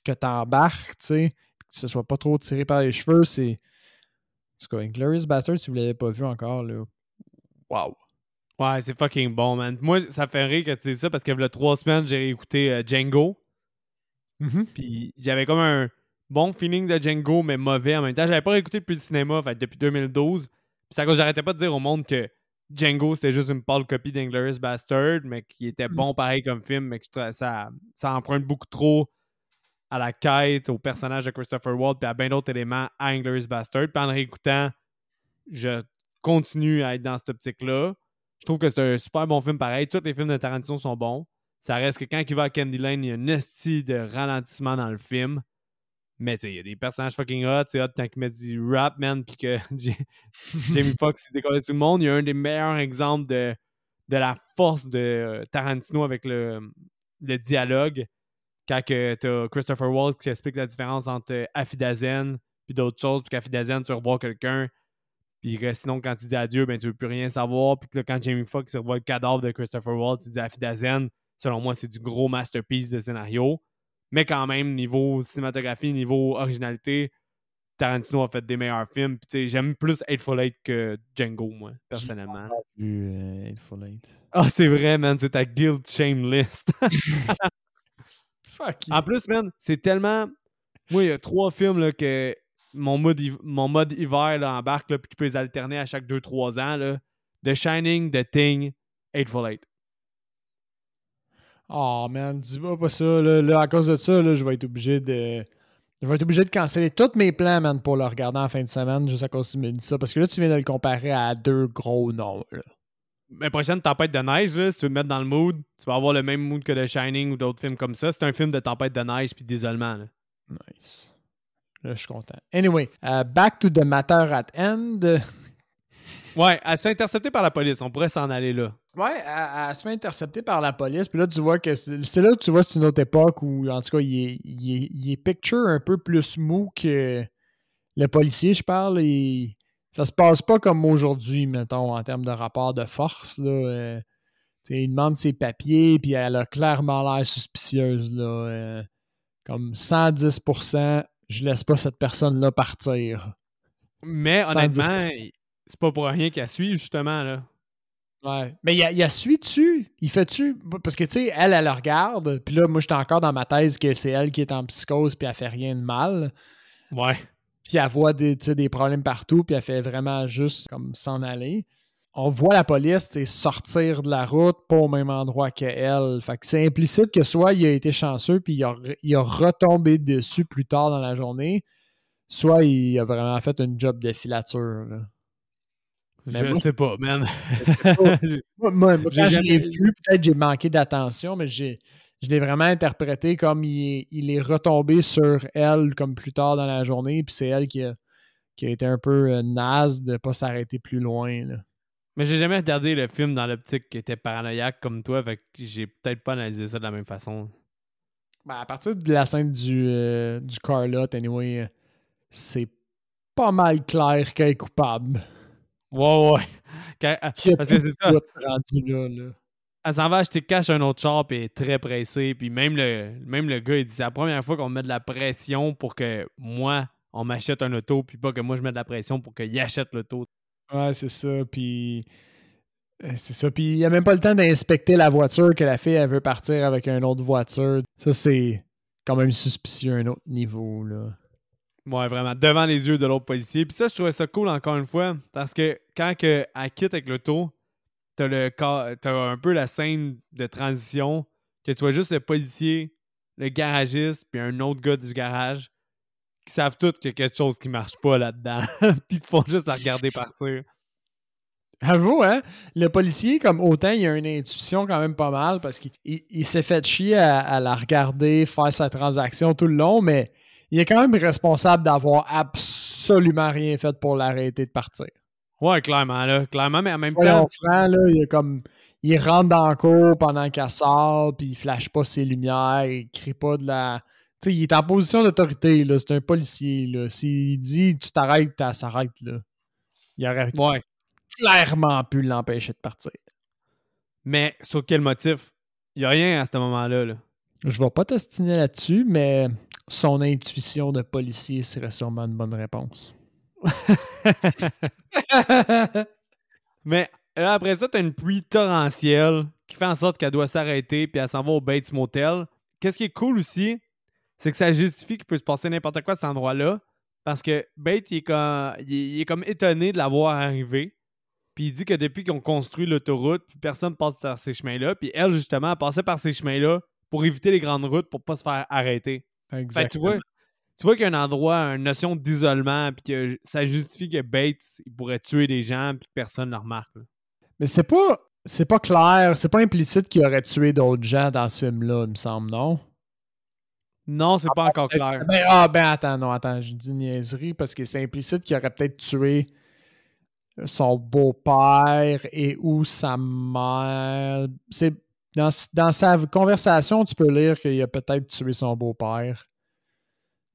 que, tu embarques, tu sais, que ce soit pas trop tiré par les cheveux. C'est. En tout cas, Glorious Bastard, si vous ne l'avez pas vu encore, là, Wow. Ouais, c'est fucking bon, man. Moi, ça fait rire que tu dises ça parce que a trois semaines, j'ai écouté euh, Django. Mm-hmm. Puis j'avais comme un bon feeling de Django, mais mauvais en même temps. J'avais pas écouté depuis le cinéma, fait depuis 2012. Puis ça que j'arrêtais pas de dire au monde que Django, c'était juste une pâle copie d'Inglourious Bastard, mais qui était Mm. bon pareil comme film, mais que ça, ça emprunte beaucoup trop à la quête, au personnage de Christopher Waltz, puis à bien d'autres éléments à Inglourious Bastard. Puis en réécoutant, je continue à être dans cette optique-là. Je trouve que c'est un super bon film pareil. Tous les films de Tarantino sont bons. Ça reste que quand il va à Candyland, il y a un esti de ralentissement dans le film. Mais tu il y a des personnages fucking hot. C'est hot quand ils mettent du rap, man, puis que Jamie Foxx décolle tout le monde. Il y a un des meilleurs exemples de, de la force de euh, Tarantino avec le, le dialogue. Quand que t'as Christopher Waltz qui explique la différence entre euh, Afidazen puis d'autres choses, puis qu'Afidazen, tu revois quelqu'un, puis que sinon, quand tu dis adieu, ben tu veux plus rien savoir. Puis que là, quand Jamie Foxx revoit le cadavre de Christopher Waltz, il dit Afidazen. Selon moi, c'est du gros masterpiece de scénario. Mais quand même, niveau cinématographie, niveau originalité, Tarantino a fait des meilleurs films. Puis tu sais, j'aime plus Hateful Eight que Django, moi, personnellement. Vu euh, Hateful Eight. Ah, c'est vrai, man, c'est ta guilt shame list. Fuck you. En plus, man, c'est tellement. Moi, il y a trois films là, que mon mode, hiv- mon mode hiver là, embarque, là, puis qui peut les alterner à chaque 2-3 ans. Là. The Shining, The Thing, Hateful Eight. Oh man, dis-moi pas ça. Là, Là, à cause de ça, là, je vais être obligé de. Je vais être obligé de canceller tous mes plans, man, pour le regarder en fin de semaine, juste à cause que tu me dis ça. Parce que là, tu viens de le comparer à deux gros noms. Là. Mais prochaine tempête de neige, là, si tu veux te mettre dans le mood, tu vas avoir le même mood que The Shining ou d'autres films comme ça. C'est un film de tempête de neige puis d'isolement. Nice. Là, je suis content. Anyway, euh, back to the matter at end. Ouais, elle se fait intercepter par la police. On pourrait s'en aller là. Ouais, elle, elle se fait intercepter par la police. Puis là, tu vois que c'est là que tu vois c'est une autre époque où, en tout cas, il est, il est- il est picture un peu plus mou que le policier, je parle. Et ça se passe pas comme aujourd'hui, mettons, en termes de rapport de force. Là. Euh, il demande ses papiers, puis elle a clairement l'air suspicieuse. Là. Euh, comme 110%, je laisse pas cette personne-là partir. Mais 110%. honnêtement, c'est pas pour rien qu'elle suit, justement. là. Ouais. Mais il y a, y a suit-tu? Il fait-tu? Parce que, tu sais, elle, elle le regarde. Puis là, moi, j'étais encore dans ma thèse que c'est elle qui est en psychose puis elle fait rien de mal. Ouais. Puis elle voit des, des problèmes partout puis elle fait vraiment juste comme s'en aller. On voit la police sortir de la route, pas au même endroit qu'elle. Fait que c'est implicite que soit il a été chanceux puis il a, il a retombé dessus plus tard dans la journée, soit il a vraiment fait une job de filature. là. Je moi- sais pas, man. Moi, moi, moi, J'ai quand je jamais l'ai vu. peut-être j'ai manqué d'attention, mais j'ai, je l'ai vraiment interprété comme il est, il est retombé sur elle comme plus tard dans la journée, puis c'est elle qui a, qui a été un peu euh, naze de pas s'arrêter plus loin. Là. Mais j'ai jamais regardé le film dans l'optique qui était paranoïaque comme toi, fait que j'ai peut-être pas analysé ça de la même façon. Ben, à partir de la scène du, euh, du Carlotte, anyway, euh, c'est pas mal clair qu'elle est coupable. Ouais, ouais. Quand- euh, Parce que c'est ça. tout rendu là, là. Elle s'en va acheter cash un autre char puis elle est très pressée. Puis même le, même le gars, il dit c'est la première fois qu'on me met de la pression pour que moi, on m'achète un auto, puis pas que moi, je mette de la pression pour qu'il achète l'auto. Ouais, c'est ça. Puis. euh, C'est ça. Puis il n'y a même pas le temps d'inspecter la voiture que la fille elle veut partir avec une autre voiture. Ça, c'est quand même suspicieux à un autre niveau. Là. Ouais, vraiment, devant les yeux de l'autre policier. Puis ça, je trouvais ça cool encore une fois, parce que quand que, elle quitte avec l'auto, t'as le t'as un peu la scène de transition, que tu vois juste le policier, le garagiste, puis un autre gars du garage, qui savent tous qu'il y a quelque chose qui marche pas là-dedans, puis qui font juste la regarder partir. Avoue, hein? Le policier, comme autant, il a une intuition quand même pas mal parce qu'il il- s'est fait chier à la regarder, faire sa transaction tout le long, mais il est quand même responsable d'avoir absolument rien fait pour l'arrêter de partir. Ouais, clairement, là, clairement, mais en même temps, franc, là, il est comme. Il rentre dans le cours pendant qu'elle sort, puis il flash pas ses lumières, il crie pas de la. Tu sais, il est en position d'autorité, là. C'est un policier, là. S'il dit tu t'arrêtes, ça s'arrête, là. Il aurait ouais. clairement pu l'empêcher de partir. Mais sur quel motif? Il y a rien à ce moment-là, là. Je vais pas t'ostiner là-dessus, mais son intuition de policier serait sûrement une bonne réponse. Mais là, après ça, t'as une pluie torrentielle qui fait en sorte qu'elle doit s'arrêter puis elle s'en va au Bates Motel. Qu'est-ce qui est cool aussi, c'est que ça justifie qu'il peut se passer n'importe quoi à cet endroit-là. Parce que Bates, il est, comme, il comme étonné de la voir arriver. Puis il dit que depuis qu'ils ont construit l'autoroute, personne passe par ces chemins-là. Puis elle, justement, elle passait par ces chemins-là pour éviter les grandes routes pour pas se faire arrêter. Fait tu vois, tu vois qu'il y a un endroit, une notion d'isolement, puis que ça justifie que Bates il pourrait tuer des gens, puis que personne ne le remarque. Mais c'est pas, c'est pas clair, c'est pas implicite qu'il aurait tué d'autres gens dans ce film-là, il me semble, non? Non, c'est pas encore clair. Ben, ah, ben attends, non, attends, je dis niaiserie parce que c'est implicite qu'il aurait peut-être tué son beau-père et ou sa mère. C'est dans, dans, sa conversation, tu peux lire qu'il a peut-être tué son beau-père.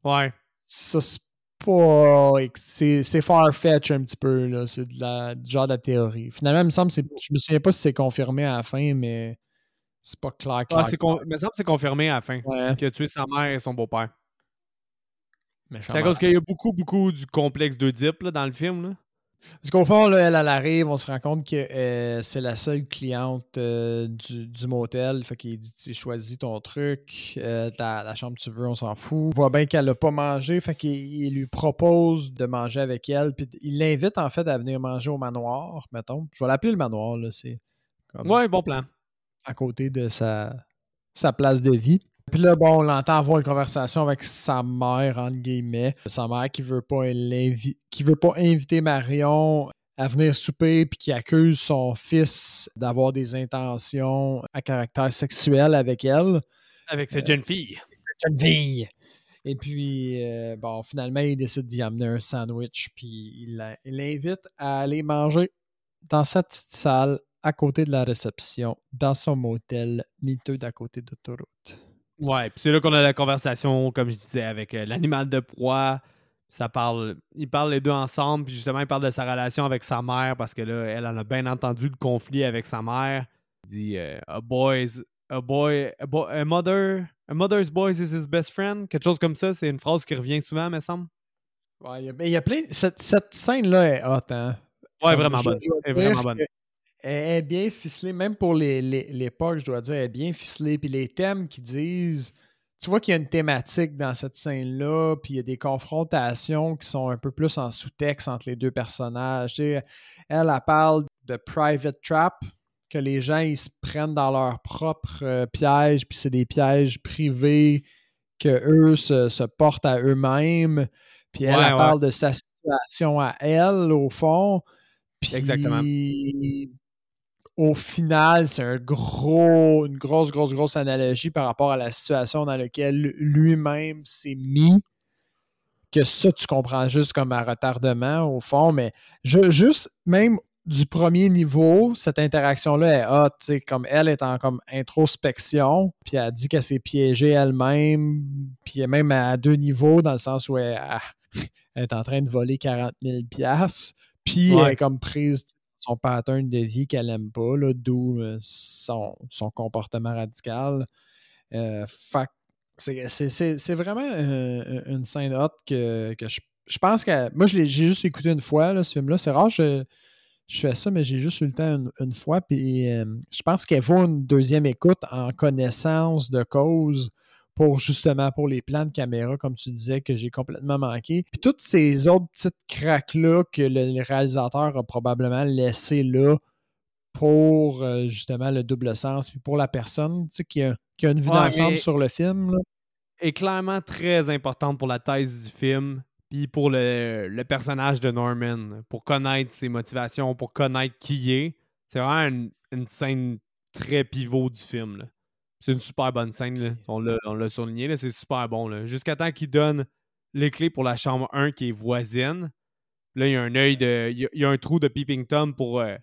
Ouais. Ça, c'est pas. C'est far-fetch un petit peu, là. C'est de la, du genre de théorie. Finalement, il me semble, je me souviens pas si c'est confirmé à la fin, mais c'est pas clair. clair, ah, Il me semble que c'est confirmé à la fin. Qu'il a tué sa mère et son beau-père. C'est à cause qu'il y a beaucoup, beaucoup du complexe d'Oedipe dans le film. Là. Parce qu'au fond, là, elle, arrive, on se rend compte que euh, c'est la seule cliente euh, du, motel. Fait qu'il dit choisis ton truc, euh, la chambre que tu veux, on s'en fout. Il voit bien qu'elle n'a pas mangé, fait qu'il lui propose de manger avec elle. Puis il l'invite en fait à venir manger au manoir, mettons. Je vais l'appeler le manoir, là. C'est Ouais, bon plan. À côté de sa, sa place de vie. Puis là, bon, on l'entend avoir une conversation avec sa mère, entre guillemets. Sa mère qui veut pas qui veut pas inviter Marion à venir souper puis qui accuse son fils d'avoir des intentions à caractère sexuel avec elle. Avec cette jeune fille. cette jeune fille. Et puis, euh, bon, finalement, il décide d'y amener un sandwich, puis il l'invite à aller manger dans sa petite salle à côté de la réception, dans son motel miteux d'à côté d'autoroute. Ouais, puis c'est là qu'on a la conversation, comme je disais, avec euh, l'animal de proie. Ça parle, ils parlent les deux ensemble, puis justement, il parle de sa relation avec sa mère parce que là, elle en a bien entendu le conflit avec sa mère. Il dit euh, A boy's, a boy, a, mother, a mother's boy is his best friend. Quelque chose comme ça, c'est une phrase qui revient souvent, me semble. Ouais, il y, a plein. Cette, cette scène-là est hot, hein? Ouais, vraiment bonne. est vraiment bonne elle est bien ficelée, même pour l'époque, je dois dire, elle est bien ficelée. Puis les thèmes qui disent, tu vois qu'il y a une thématique dans cette scène-là, puis il y a des confrontations qui sont un peu plus en sous-texte entre les deux personnages. elle, elle parle de private trap, que les gens ils se prennent dans leurs propres euh, pièges, puis c'est des pièges privés que eux se, portent à eux-mêmes. Puis elle, parle de sa situation à elle, au fond. Puis, Exactement au final, c'est un gros, une grosse, grosse, grosse analogie par rapport à la situation dans laquelle lui-même s'est mis. Que ça, tu comprends juste comme un retardement au fond, mais je, juste même du premier niveau, cette interaction-là est hot, sais, comme elle est en comme introspection, puis elle dit qu'elle s'est piégée elle-même, puis même à deux niveaux, dans le sens où elle, est en train de voler 40 000 puis elle est comme prise son pattern de vie qu'elle n'aime pas, d'où euh, son, comportement radical. Euh, c'est vraiment euh, une scène hot que, je, pense que. Moi, j'ai juste écouté une fois, là, ce film-là. C'est rare, je, je fais ça, mais j'ai juste eu le temps une, fois. Puis je pense qu'elle vaut une deuxième écoute en connaissance de cause pour justement pour les plans de caméra, comme tu disais, que j'ai complètement manqué. Puis toutes ces autres petites craques-là que le réalisateur a probablement laissé là pour euh, justement le double sens, puis pour la personne tu sais, qui, a, une vue d'ensemble sur le film. Est clairement très importante pour la thèse du film, puis pour le, personnage de Norman, pour connaître ses motivations, pour connaître qui il est. C'est vraiment une, une scène très pivot du film. Là. C'est une super bonne scène. On l'a souligné. C'est super bon. Jusqu'à temps qu'il donne les clés pour la chambre 1 qui est voisine. Là, il y a un œil de. Il y a, un trou de Peeping Tom pour, euh,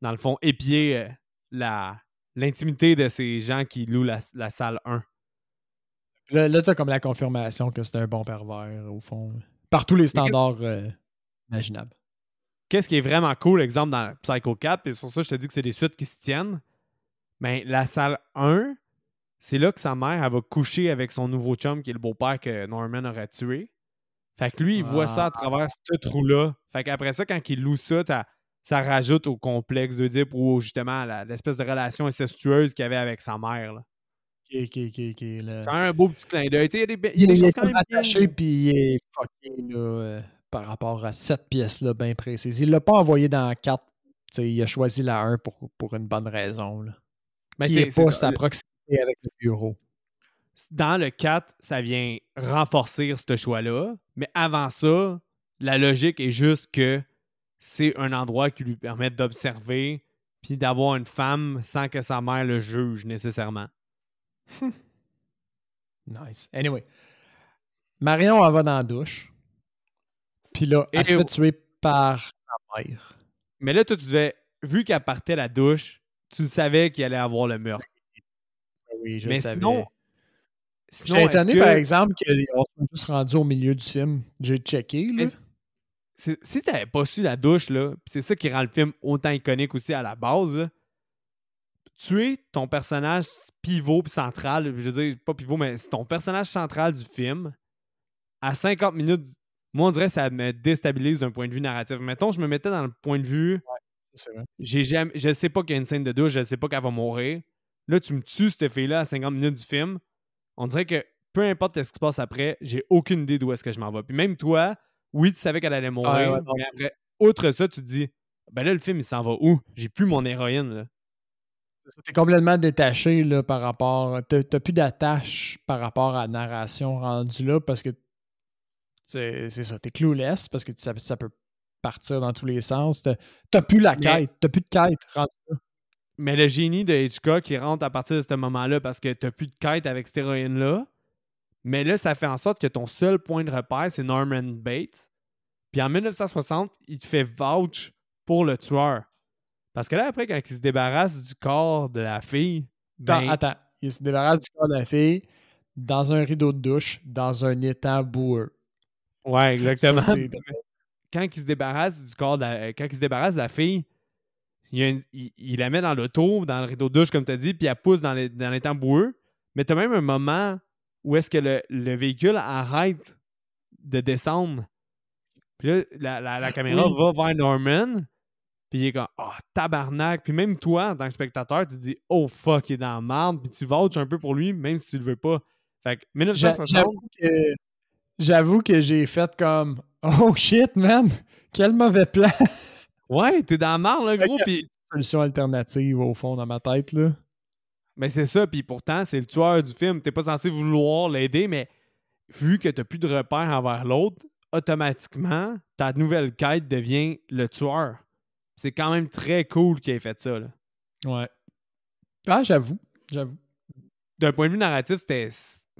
dans le fond, épier euh, la l'intimité de ces gens qui louent la, salle 1. Là, là tu as comme la confirmation que c'est un bon pervers, au fond. Par tous les standards euh, imaginables. Qu'est-ce qui est vraiment cool, exemple, dans Psycho 4, et c'est pour ça que je te dis que c'est des suites qui se tiennent. Mais la salle 1, c'est là que sa mère, elle va coucher avec son nouveau chum, qui est le beau-père que Norman aurait tué. Fait que lui, il voit ça à ah. travers ce trou-là. Fait qu'après ça, quand il loue ça, ça, rajoute au complexe d'Oedipe ou justement à l'espèce de relation incestueuse qu'il avait avec sa mère. Là. Ok, ok, ok, ok. C'est un beau petit clin d'œil. Il y a des, il y a des choses quand même attaché, puis il est fucké là, euh, par rapport à cette pièce-là bien précise. Il l'a pas envoyé dans quatre il a choisi la 1 pour, pour une bonne raison. Là. Mais qui tu sais, n'est pas ça. sa proximité avec le bureau. Dans le 4, ça vient renforcer ce choix-là. Mais avant ça, la logique est juste que c'est un endroit qui lui permet d'observer puis d'avoir une femme sans que sa mère le juge nécessairement. Nice. Anyway. Marion, elle va dans la douche. Puis là, elle Et- se fait tuer par sa mère. Mais là, toi, tu devais, vu qu'elle partait la douche, tu savais qu'il allait avoir le meurtre. Oui, je Mais savais. sinon, sinon J'étais étonné, que- par exemple, qu'on soit juste rendu au milieu du film. J'ai checké, là. Si t'avais pas su la douche, là, c'est ça qui rend le film autant iconique aussi à la base, là, tuer ton personnage pivot central, je veux dire, pas pivot, mais c'est ton personnage central du film, à 50 minutes, moi on dirait que ça me déstabilise d'un point de vue narratif. Mettons, je me mettais dans le point de vue, C'est vrai. jamais, je sais pas qu'il y a une scène de douche, je sais pas qu'elle va mourir. Là, tu me tues cette fille-là à 50 minutes du film. On dirait que peu importe ce qui se passe après, j'ai aucune idée d'où est-ce que je m'en vais. Puis même toi, oui, tu savais qu'elle allait mourir, ouais, non. mais après, outre ça, tu te dis, ben là, le film, il s'en va où? J'ai plus mon héroïne, là. T'es complètement détaché là, par rapport. T'as plus d'attache par rapport à la narration rendue là parce que c'est ça, t'es clueless parce que ça, ça peut partir dans tous les sens. T'as plus la quête, t'as plus de quête rendue là. Mais le génie de Hitchcock, il rentre à partir de ce moment-là parce que t'as plus de quête avec cette héroïne-là. Mais là, ça fait en sorte que ton seul point de repère, c'est Norman Bates. Puis en 1960, il te fait vouch pour le tueur. Parce que là, après, quand il se débarrasse du corps de la fille, Attends, ben, attends, il se débarrasse du corps de la fille dans un rideau de douche, dans un étang boueux. ouais, exactement. Ça, quand il se débarrasse du corps de la, quand il se débarrasse de la fille, il, y a une- il- il la met dans l'auto, dans le rideau de douche, comme tu as dit, puis elle pousse dans les, dans les temps boueux. Mais tu as même un moment où est-ce que le, le véhicule arrête de descendre. Puis là, la, la- la caméra Oui. va vers Norman, puis il est comme « Oh, tabarnak! » Puis même toi, en tant que spectateur, tu te dis « Oh, fuck, il est dans la merde! » Puis tu vouches un peu pour lui, même si tu le veux pas. Fait que J'a- 1960... J'avoue que, j'avoue que j'ai fait comme Oh shit, man! Quel mauvais plan! Ouais, t'es dans la merde, là, gros, Ok. puis Solution alternative au fond dans ma tête, là. Mais c'est ça, puis pourtant, c'est le tueur du film. T'es pas censé vouloir l'aider, mais vu que t'as plus de repères envers l'autre, automatiquement, ta nouvelle quête devient le tueur. C'est quand même très cool qu'il ait fait ça. là. Ouais. Ah, j'avoue. J'avoue. D'un point de vue narratif, c'était.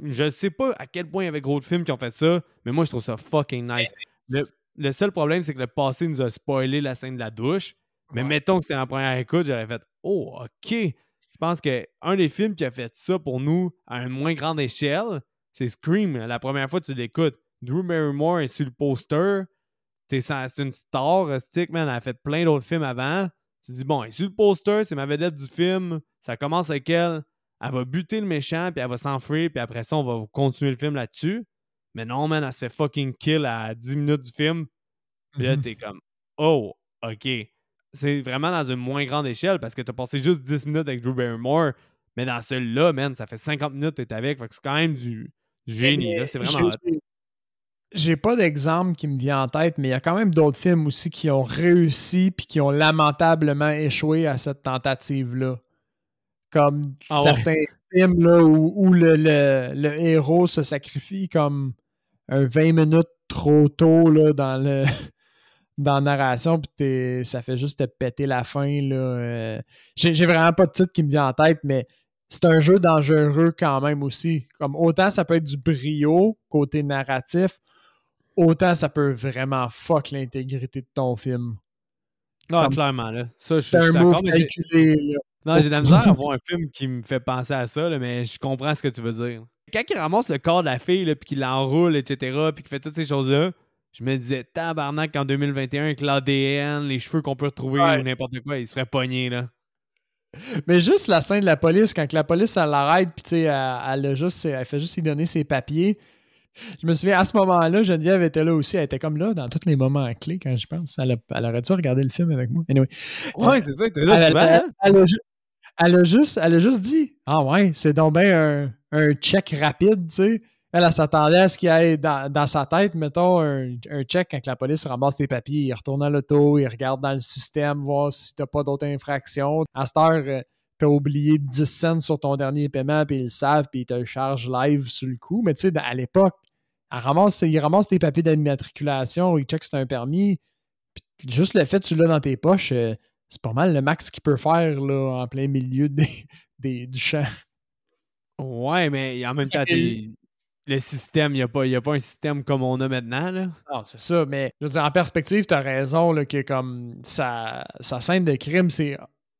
Je sais pas à quel point il y avait gros de films qui ont fait ça, mais moi, je trouve ça fucking nice. Le, le seul problème, c'est que le passé nous a spoilé la scène de la douche. Mais Ouais. mettons que c'était en première écoute, j'aurais fait Oh, OK. Je pense que un des films qui a fait ça pour nous à une moins grande échelle, c'est Scream. La première fois que tu l'écoutes, Drew Barrymore est sur le poster. C'est une star, rustique, man. Elle a fait plein d'autres films avant. Tu te dis, bon, elle est sur le poster, c'est ma vedette du film. Ça commence avec elle. Elle va buter le méchant, puis elle va s'enfuir, puis après ça, on va continuer le film là-dessus. Mais non, man, elle se fait fucking kill à 10 minutes du film. Puis là, Mhm. t'es comme, oh, OK. C'est vraiment dans une moins grande échelle parce que t'as passé juste 10 minutes avec Drew Barrymore. Mais dans celui-là, man, ça fait 50 minutes que t'es avec. Fait que c'est quand même du, du génie. C'est vraiment. j'ai- pas d'exemple qui me vient en tête, mais il y a quand même d'autres films aussi qui ont réussi puis qui ont lamentablement échoué à cette tentative-là. Comme Ah ouais. Films là, où, où le, le- le héros se sacrifie comme un 20 minutes trop tôt là, dans le dans la narration, puis ça fait juste te péter la fin. là. Euh, J'ai vraiment pas de titre qui me vient en tête, mais c'est un jeu dangereux quand même aussi. Comme autant ça peut être du brio côté narratif, autant ça peut vraiment fuck l'intégrité de ton film. Non, comme- clairement, là. Ça, C'est un move calculé. là. Non, j'ai de la misère à voir un film qui me fait penser à ça, là, mais je comprends ce que tu veux dire. Quand il ramasse le corps de la fille, là, puis qu'il l'enroule, etc., puis qu'il fait toutes ces choses-là, je me disais, tabarnak, en 2021, avec l'ADN, les cheveux qu'on peut retrouver Ouais. ou n'importe quoi, il se ferait pogner, là. Mais juste la scène de la police, quand la police elle l'arrête, puis tu sais, elle, elle a juste, elle fait juste lui donner ses papiers. Je me souviens, à ce moment-là, Geneviève était là aussi. Elle était comme là dans tous les moments clés quand je pense. Elle, a- elle aurait dû regarder le film avec moi. Anyway. Ouais, c'est ça, Elle, là elle- souvent, elle- hein? a, elle a juste, elle a juste dit Ah ouais, c'est donc bien un, un check rapide, tu sais. Elle, elle s'attendait à ce qu'il ait dans, dans sa tête, mettons, un, un check quand la police ramasse tes papiers. Il retourne à l'auto, il regarde dans le système, voir si t'as pas d'autres infractions. À cette heure, euh, t'as oublié 10 cents sur ton dernier paiement, puis ils le savent, puis ils te le chargent live sur le coup. Mais tu sais, à l'époque, elle ramasse, il ramasse tes papiers d'immatriculation, il check si t'as un permis. Puis juste le fait que tu l'as dans tes poches, euh, c'est pas mal le max qu'il peut faire là, en plein milieu des, des- du champ. Ouais, mais en même temps, le système, il n'y a, pas- y a pas un système comme on a maintenant. Là. Non, c'est ça, mais je veux dire, en perspective, tu as raison là, que comme sa, sa scène de crime, c'est.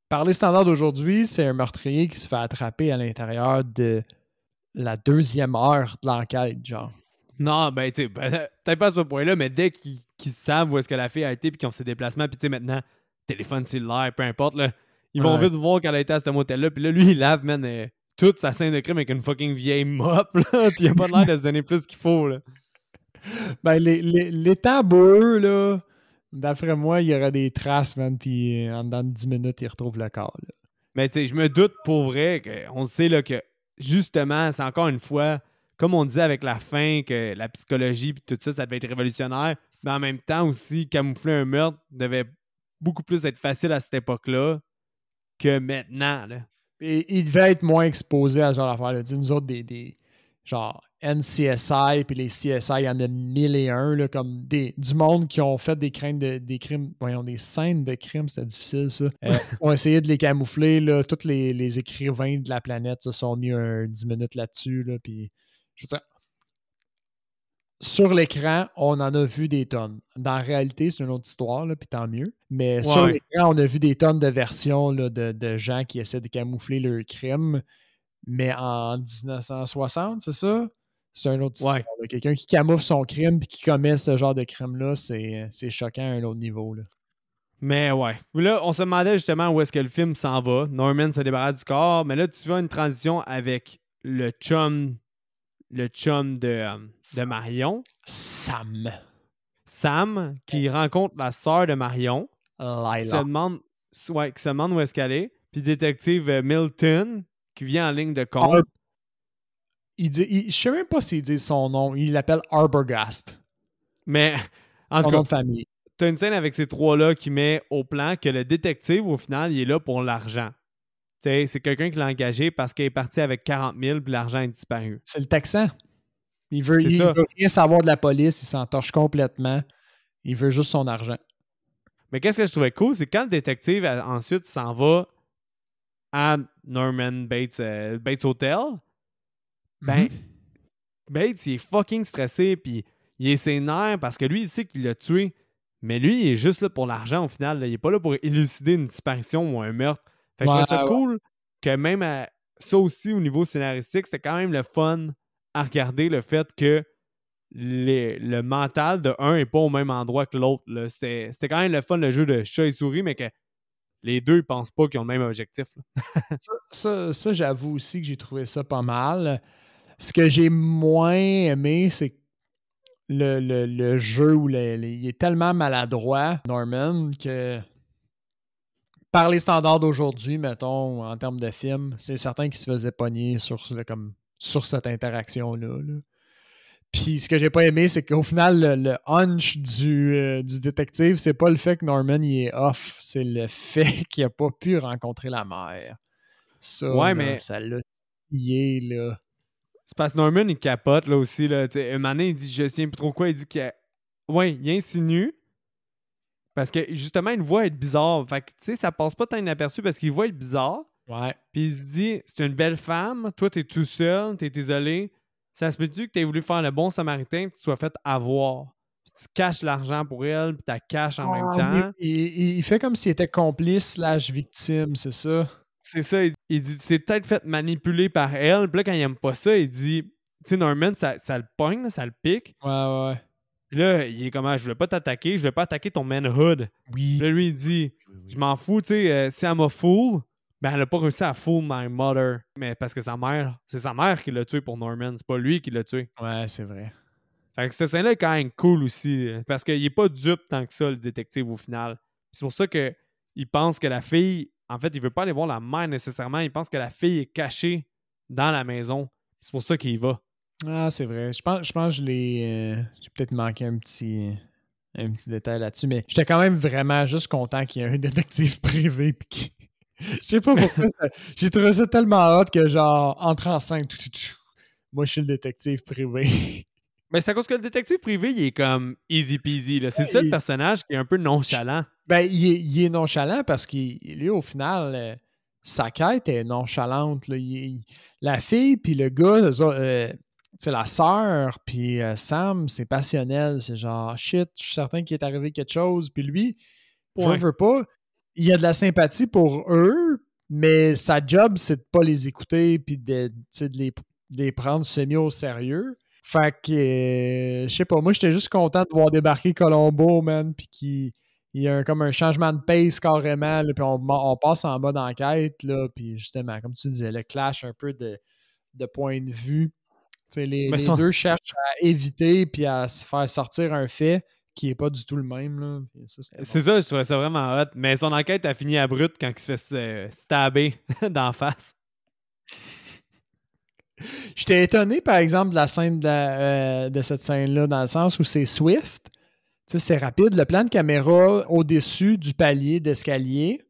Par les standards d'aujourd'hui, c'est un meurtrier qui se fait attraper à l'intérieur de la deuxième heure de l'enquête, genre. Non, ben, tu sais, ben, peut-être pas à ce point-là, mais dès qu'ils qu'ils savent où est-ce que la fille a été puis qu'ils ont ses déplacements, puis tu sais, maintenant, téléphone cellulaire, peu importe, là, ils vont Ouais. vite voir qu'elle a été à ce motel-là, puis là, lui, il lave, man, euh, toute sa scène de crime avec une fucking vieille mop, là, puis il a pas l'air de se donner plus qu'il faut, là. Ben, les, les, les tabous, là, d'après moi, il y aura des traces, man, puis euh, en dedans de 10 minutes, ils retrouvent le corps. là. Mais tu sais, je me doute pour vrai qu'on sait là, que justement, c'est encore une fois, comme on disait avec la fin, que la psychologie puis tout ça, ça devait être révolutionnaire, mais en même temps aussi, camoufler un meurtre devait beaucoup plus être facile à cette époque-là que maintenant. Là. Et il devait être moins exposé à ce genre d'affaires. Nous autres, des, des genre NCSI puis les CSI, il y en a mille et un, là, comme des, du monde qui ont fait des crimes de, des crimes, voyons, des scènes de crimes, c'était difficile ça. Euh, ont essayé de les camoufler, là, tous les, les écrivains de la planète se sont mis un 10 minutes là-dessus, là, puis je veux dire, sur l'écran, on en a vu des tonnes. Dans la réalité, c'est une autre histoire, là, puis tant mieux. Mais sur l'écran, on a vu des tonnes de versions là, de, de gens qui essaient de camoufler leur crime. Mais en 1960, c'est ça? C'est une autre histoire. Ouais. Quelqu'un qui camoufle son crime puis qui commet ce genre de crime-là, c'est choquant à un autre niveau. Là. Mais ouais. Là, on se demandait justement où est-ce que le film s'en va. Norman se débarrasse du corps, mais là, tu vois une transition avec le chum, le chum de, euh, de Marion, Sam. Sam, qui rencontre la sœur de Marion. qui se Lila. demande, ouais, qui se demande où est-ce qu'elle est. Puis détective euh, Milton, qui vient en ligne de compte. Ar- Il dit, il- je sais même pas s'il dit son nom. Il l'appelle Arbogast. Mais en tout cas, de famille. t'as une scène avec ces trois-là qui met au plan que le détective, au final, il est là pour l'argent. C'est quelqu'un qui l'a engagé parce qu'il est parti avec 40 000 puis l'argent est disparu. C'est le Texan. Il veut, il veut rien savoir de la police. Il s'entorche complètement. Il veut juste son argent. Mais qu'est-ce que je trouvais cool, c'est quand le détective euh, ensuite s'en va à Norman Bates, euh, Bates Hotel, ben, Mhm. Bates, il est fucking stressé, puis il est nerfs parce que lui, il sait qu'il l'a tué. Mais lui, il est juste là pour l'argent au final. là. Il est pas là pour élucider une disparition ou un meurtre. Fait que je trouve ça ouais. cool que même à- ça aussi, au niveau scénaristique, c'est quand même le fun à regarder le fait que les- le mental de un est pas au même endroit que l'autre. C'était quand même le fun, le jeu de chat et souris, mais que les deux, ils pensent pas qu'ils ont le même objectif. Ça, ça, ça, j'avoue aussi que j'ai trouvé ça pas mal. Ce que j'ai moins aimé, c'est le, le- le jeu où le- il est tellement maladroit, Norman, que par les standards d'aujourd'hui, mettons, en termes de film, c'est certain qu'il se faisait pogner sur, le- comme, sur cette interaction-là. là. Puis ce que j'ai pas aimé, c'est qu'au final, le, le hunch du, euh, du détective, c'est pas le fait que Norman il est off, c'est le fait qu'il a pas pu rencontrer la mère. Ça, Ouais, là, mais- ça l'a tillé, là. C'est parce que Norman, il capote là aussi. Là, Tu sais, un moment donné, il dit, je sais plus trop quoi, il dit qu'il. Ouais, il insinue. Parce que justement, il voit être bizarre. Fait que, tu sais, ça passe pas tant inaperçu parce qu'il voit être bizarre. Ouais. Puis il se dit, c'est une belle femme, toi, t'es tout seul, t'es isolé. Ça se peut-tu que t'aies voulu faire le bon samaritain, que tu sois fait avoir? Puis tu caches l'argent pour elle, puis tu caches en même Ah, temps. Il, il fait comme s'il était complice slash victime, c'est ça? C'est ça, il, il dit, c'est peut-être fait manipuler par elle. Puis là, quand il aime pas ça, il dit, tu sais, Norman, ça, ça le pogne, ça le pique. Ouais, ouais. Puis là, il est comme, Ah, je voulais pas t'attaquer, je voulais pas attaquer ton manhood. Oui. Puis là, lui, il dit, je m'en fous, tu sais, euh, si elle m'a fool, ben elle a pas réussi à fool my mother. Mais parce que sa mère, c'est sa mère qui l'a tué pour Norman, c'est pas lui qui l'a tué. Ouais, c'est vrai. Fait que cette scène-là est quand même cool aussi, euh, parce qu'il est pas dupe tant que ça, le détective, au final. C'est pour ça que il pense que la fille, en fait, il veut pas aller voir la mère nécessairement, il pense que la fille est cachée dans la maison. C'est pour ça qu'il y va. Ah, c'est vrai. Je pense, je pense que je l'ai. euh, J'ai peut-être manqué un petit, un petit détail là-dessus, mais j'étais quand même vraiment juste content qu'il y ait un détective privé. Puis je sais pas pourquoi. J'ai trouvé ça tellement hot que, genre, entre en scène, tout, tout, tout. moi, je suis le détective privé. Mais c'est à cause que le détective privé, il est comme easy peasy. là. C'est le seul il- personnage qui est un peu nonchalant. ben, il est, il est nonchalant parce qu'il, lui, au final, euh, sa quête est nonchalante. là. Il- il- la fille, puis le gars, euh, sais, la sœur, puis euh, Sam, c'est passionnel. C'est genre, shit, je suis certain qu'il est arrivé quelque chose. Puis lui, veut, Ouais. veut pas, il y a de la sympathie pour eux, mais sa job, c'est de pas les écouter, puis de, les, de les prendre semi au sérieux. Fait que, euh, je sais pas, moi, j'étais juste content de voir débarquer Colombo, man, puis qu'il il y a un- comme un changement de pace carrément, là, puis on, on passe en mode enquête, là, puis justement, comme tu disais, le clash un peu de, de point de vue. Les, les deux cherchent à éviter puis à se faire sortir un fait qui n'est pas du tout le même. C'est ça, je trouvais ça vraiment hot. Mais son enquête a fini abrupte quand il se fait euh, stabber d'en face. J'étais étonné, par exemple, de la scène de, la- euh, de cette scène-là, dans le sens où c'est Swift. C'est rapide. Le plan de caméra au-dessus du palier d'escalier,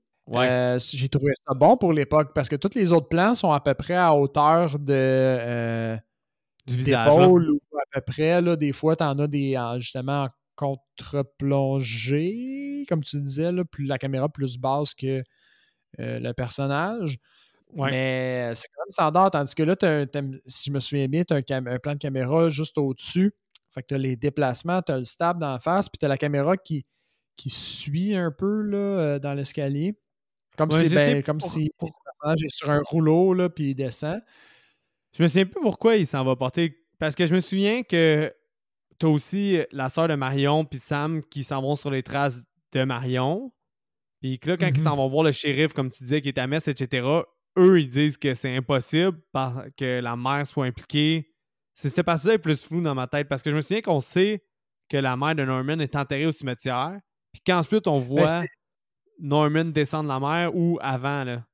euh, j'ai trouvé ça bon pour l'époque parce que tous les autres plans sont à peu près à hauteur de euh, du visage. d'épaule ou à peu près. Là, des fois, tu en as des, en- justement en contre-plongée, comme tu disais, là, plus, la caméra plus basse que euh, le personnage. Ouais. Mais c'est quand même standard, tandis que là, un- t'as- si je me souviens bien, tu as un, plan de caméra juste au-dessus. Fait que tu as les déplacements, tu as le stab dans la face, puis tu as la caméra qui, qui suit un peu là, euh, dans l'escalier. Comme, Ouais, si, ben, comme pour- si le personnage est sur un rouleau, là, puis il descend. Je me souviens plus pourquoi il s'en va porter. Parce que je me souviens que t'as aussi la sœur de Marion puis Sam qui s'en vont sur les traces de Marion. Puis que là, quand ils Mhm. s'en vont voir le shérif, comme tu disais, qui est à Metz, etc., eux, ils disent que c'est impossible que la mère soit impliquée. C'est cette partie-là est plus floue dans ma tête parce que je me souviens qu'on sait que la mère de Norman est enterrée au cimetière. Puis qu'ensuite, on voit c'est- Norman descendre la mer ou avant, là.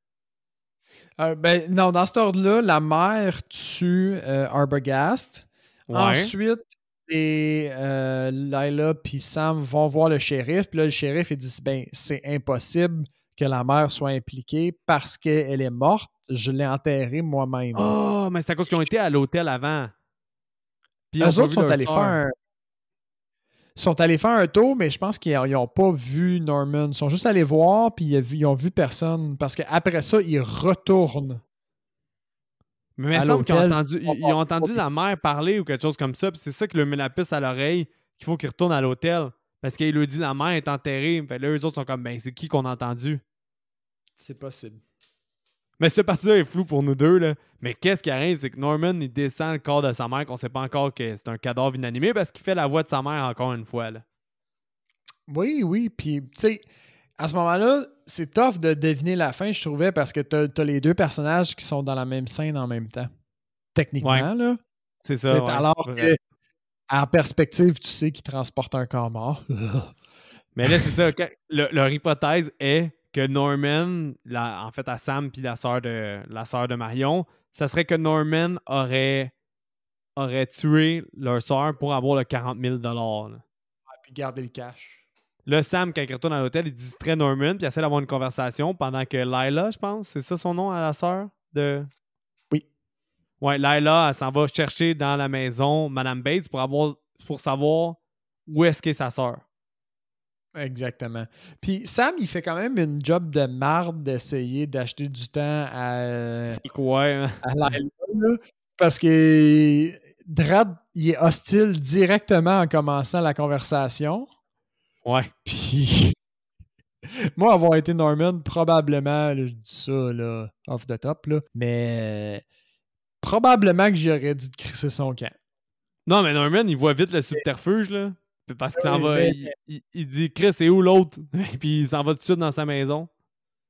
Euh, ben, non, dans cet ordre-là, la mère tue euh, Arbogast. Ouais. Ensuite, et, euh, Lila puis Sam vont voir le shérif. Puis là, le shérif, il dit ben, c'est impossible que la mère soit impliquée parce qu'elle est morte. Je l'ai enterrée moi-même. Oh, mais c'est à cause qu'ils ont été à l'hôtel avant. Puis Eux autres sont allés, faire un... sont allés faire un tour, mais je pense qu'ils n'ont pas vu Norman. Ils sont juste allés voir, puis ils, ont vu- personne. Parce qu'après ça, ils retournent. Mais il me semble qu'ils ont entendu, ils, ils ont entendu la mère parler ou quelque chose comme ça. Puis c'est ça qui leur met la puce à l'oreille qu'il faut qu'ils retournent à l'hôtel. Parce qu'il lui dit la mère est enterrée. Fait là, eux autres sont comme, ben, c'est qui qu'on a entendu? C'est possible. Mais cette partie-là est floue pour nous deux, là. Mais qu'est-ce qui arrive, c'est que Norman, il descend le corps de sa mère, qu'on sait pas encore que c'est un cadavre inanimé, parce qu'il fait la voix de sa mère encore une fois, là. Oui, oui. Puis, tu sais, à ce moment-là, c'est tough de deviner la fin, je trouvais, parce que t'as as les deux personnages qui sont dans la même scène en même temps. Techniquement, Ouais. là. C'est Tu ça. ouais. alors que, en perspective, tu sais qu'ils transportent un corps mort. Mais là, c'est ça. leur hypothèse est que Norman, la- en fait, à Sam puis la sœur de la sœur de Marion, ça serait que Norman aurait, aurait tué leur sœur pour avoir le 40 000 là. puis garder le cash. Là, Sam, quand il retourne à l'hôtel, il distrait Norman puis essaie d'avoir une conversation pendant que Lila, je pense, c'est ça son nom à la sœur de. Oui. Ouais, Lila, elle s'en va chercher dans la maison Madame Bates pour avoir pour savoir où est-ce qu'est sa sœur. Exactement. Puis Sam, il fait quand même une job de marde d'essayer d'acheter du temps à, Ouais. hein? à Lila, là, parce que Drad, il est hostile directement en commençant la conversation. Ouais. Puis moi, avoir été Norman, probablement, là, je dis ça là, off the top, là, mais euh, probablement que j'aurais dit de crisser son camp. Non, mais Norman, il voit vite le subterfuge, là. Parce qu'il s'en Oui, va. mais- Il, il- il dit Chris, c'est où l'autre? Puis il s'en va tout de suite dans sa maison.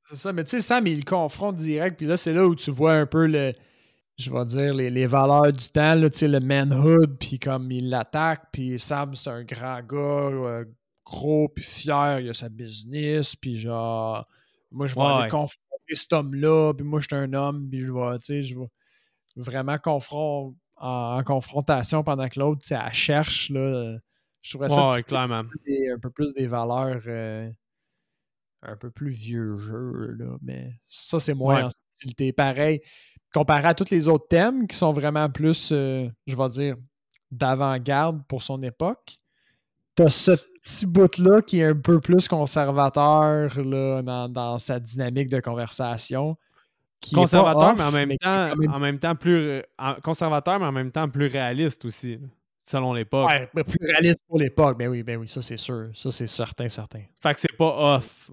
C'est ça, mais tu sais, Sam, il le confronte direct, puis là, c'est là où tu vois un peu le, je vais dire, les, les valeurs du temps, là, tu sais, le manhood, puis comme il l'attaque, puis Sam, c'est un grand gars, euh, gros, puis fier, il a sa business, puis genre, moi, je vais Ouais. aller confronter cet homme-là, puis moi, je suis un homme, puis je vais, tu sais, je vais vraiment confron- en, confrontation pendant que l'autre, elle cherche. Là, je trouverais ça ouais, clairement. un peu plus des valeurs euh, un peu plus vieux jeu. Là, mais ça, c'est moins en subtilité. Pareil, comparé à tous les autres thèmes qui sont vraiment plus, euh, je vais dire, d'avant-garde pour son époque. T'as ce petit bout-là qui est un peu plus conservateur là, dans, sa dynamique de conversation. conservateur, mais en même, temps, en même temps plus euh, conservateur, mais en même temps plus réaliste aussi, selon l'époque. Ouais, plus réaliste pour l'époque, ben oui, ben oui, ça c'est sûr. Ça c'est certain, certain. Fait que c'est pas off.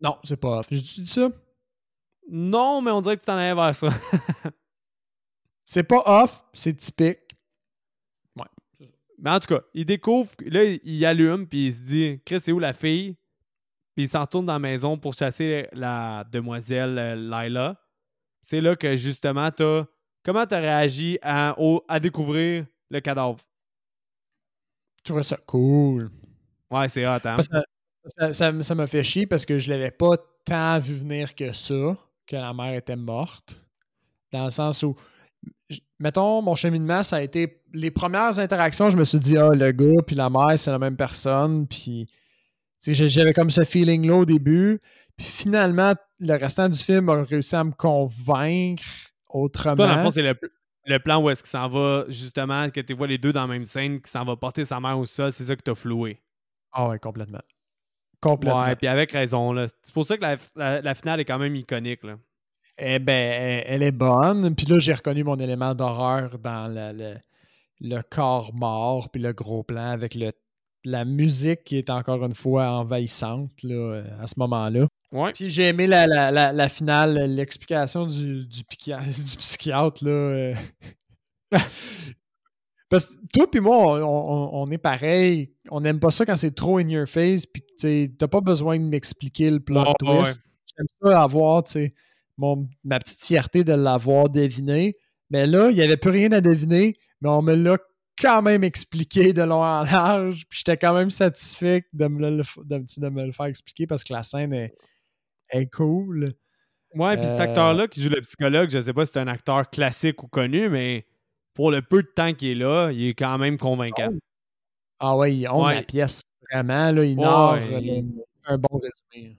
Non, c'est pas off. J'ai dit ça? Non, mais on dirait que tu t'en allais vers ça. c'est pas off, c'est typique. Mais en tout cas, il découvre, là, il allume, puis il se dit Chris, c'est où la fille? Puis il s'en retourne dans la maison pour chasser la demoiselle euh, Lila. C'est là que justement, t'as. Comment t'as réagi à, à découvrir le cadavre? Je trouvais ça cool. Ouais, c'est hot, hein? ça, ça, m'a fait chier parce que je l'avais pas tant vu venir que ça, que la mère était morte. Dans le sens où mettons, mon cheminement, ça a été. Les premières interactions, je me suis dit, ah, le gars puis la mère, c'est la même personne. Puis, j'avais comme ce feeling-là au début. Puis finalement, le restant du film a réussi à me convaincre autrement. Toi, dans le fond, c'est le, plan où est-ce qu'il s'en va, justement, que tu vois les deux dans la même scène, qui s'en va porter sa mère au sol, c'est ça que t'as floué? Ah ouais, complètement. Complètement. Ouais, puis avec raison, là. C'est pour ça que la, finale est quand même iconique, là. Eh ben, elle est bonne. Puis là, j'ai reconnu mon élément d'horreur dans le, le, corps mort, puis le gros plan avec le, la musique qui est encore une fois envahissante là, à ce moment-là. Ouais. Puis j'ai aimé la, la, finale, l'explication du, du, du, psychiatre. Là, euh. Parce que toi puis moi, on, est pareil. On n'aime pas ça quand c'est trop in your face, puis tu n'as pas besoin de m'expliquer le plot twist. J'aime ça avoir, sais ma petite fierté de l'avoir deviné. Mais là, il n'y avait plus rien à deviner, mais on me l'a quand même expliqué de long en large. Puis j'étais quand même satisfait de me, le, de, me le faire expliquer parce que la scène est, est cool. Ouais, puis cet euh, acteur-là qui joue le psychologue, je sais pas si c'est un acteur classique ou connu, mais pour le peu de temps qu'il est là, il est quand même convaincant. Ah ouais, il honte la pièce. Vraiment, là, il narre un bon résumé.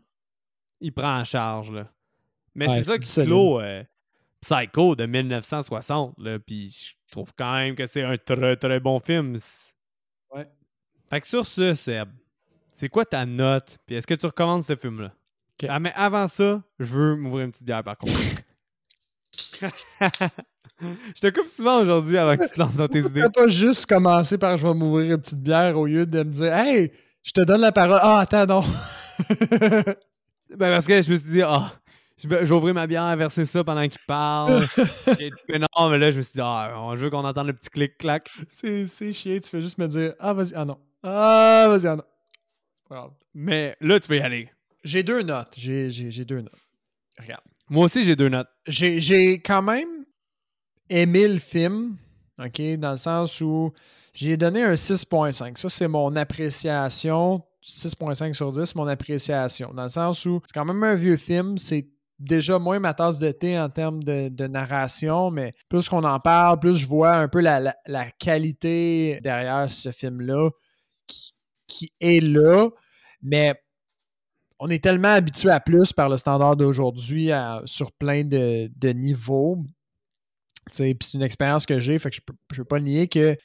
Il prend en charge, là. Mais c'est ça qui clôt euh, Psycho de 1960. Puis je trouve quand même que c'est un très très bon film. Ouais. Fait que sur ce, Seb, c'est quoi ta note? Puis est-ce que tu recommandes ce film-là? Ah, mais avant ça, je veux m'ouvrir une petite bière par contre. je te coupe souvent aujourd'hui avant que tu te lances dans tes idées. Tu pas juste commencer par je vais m'ouvrir une petite bière au lieu de me dire Hey, je te donne la parole. Ah, attends, non. ben parce que je me suis dit, ah, je vais, ouvrir ma bière, verser ça pendant qu'il parle. non, mais là, je me suis dit, ah, on veut qu'on entende le petit clic-clac. C'est, chiant, tu fais juste me dire, ah, vas-y, ah non. Ah, vas-y, ah non. Mais là, tu peux y aller. J'ai deux notes. J'ai, deux notes. Regarde. Moi aussi, j'ai deux notes. J'ai, j'ai quand même aimé le film, OK, dans le sens où j'ai donné un 6.5. Ça, c'est mon appréciation 6.5 sur 10, mon appréciation. Dans le sens où c'est quand même un vieux film, c'est déjà moins ma tasse de thé en termes de, narration, mais plus qu'on en parle, plus je vois un peu la, qualité derrière ce film-là qui, est là. Mais on est tellement habitué à plus par le standard d'aujourd'hui sur plein de, niveaux. c'est une expérience que j'ai, fait que je ne peux, pas nier que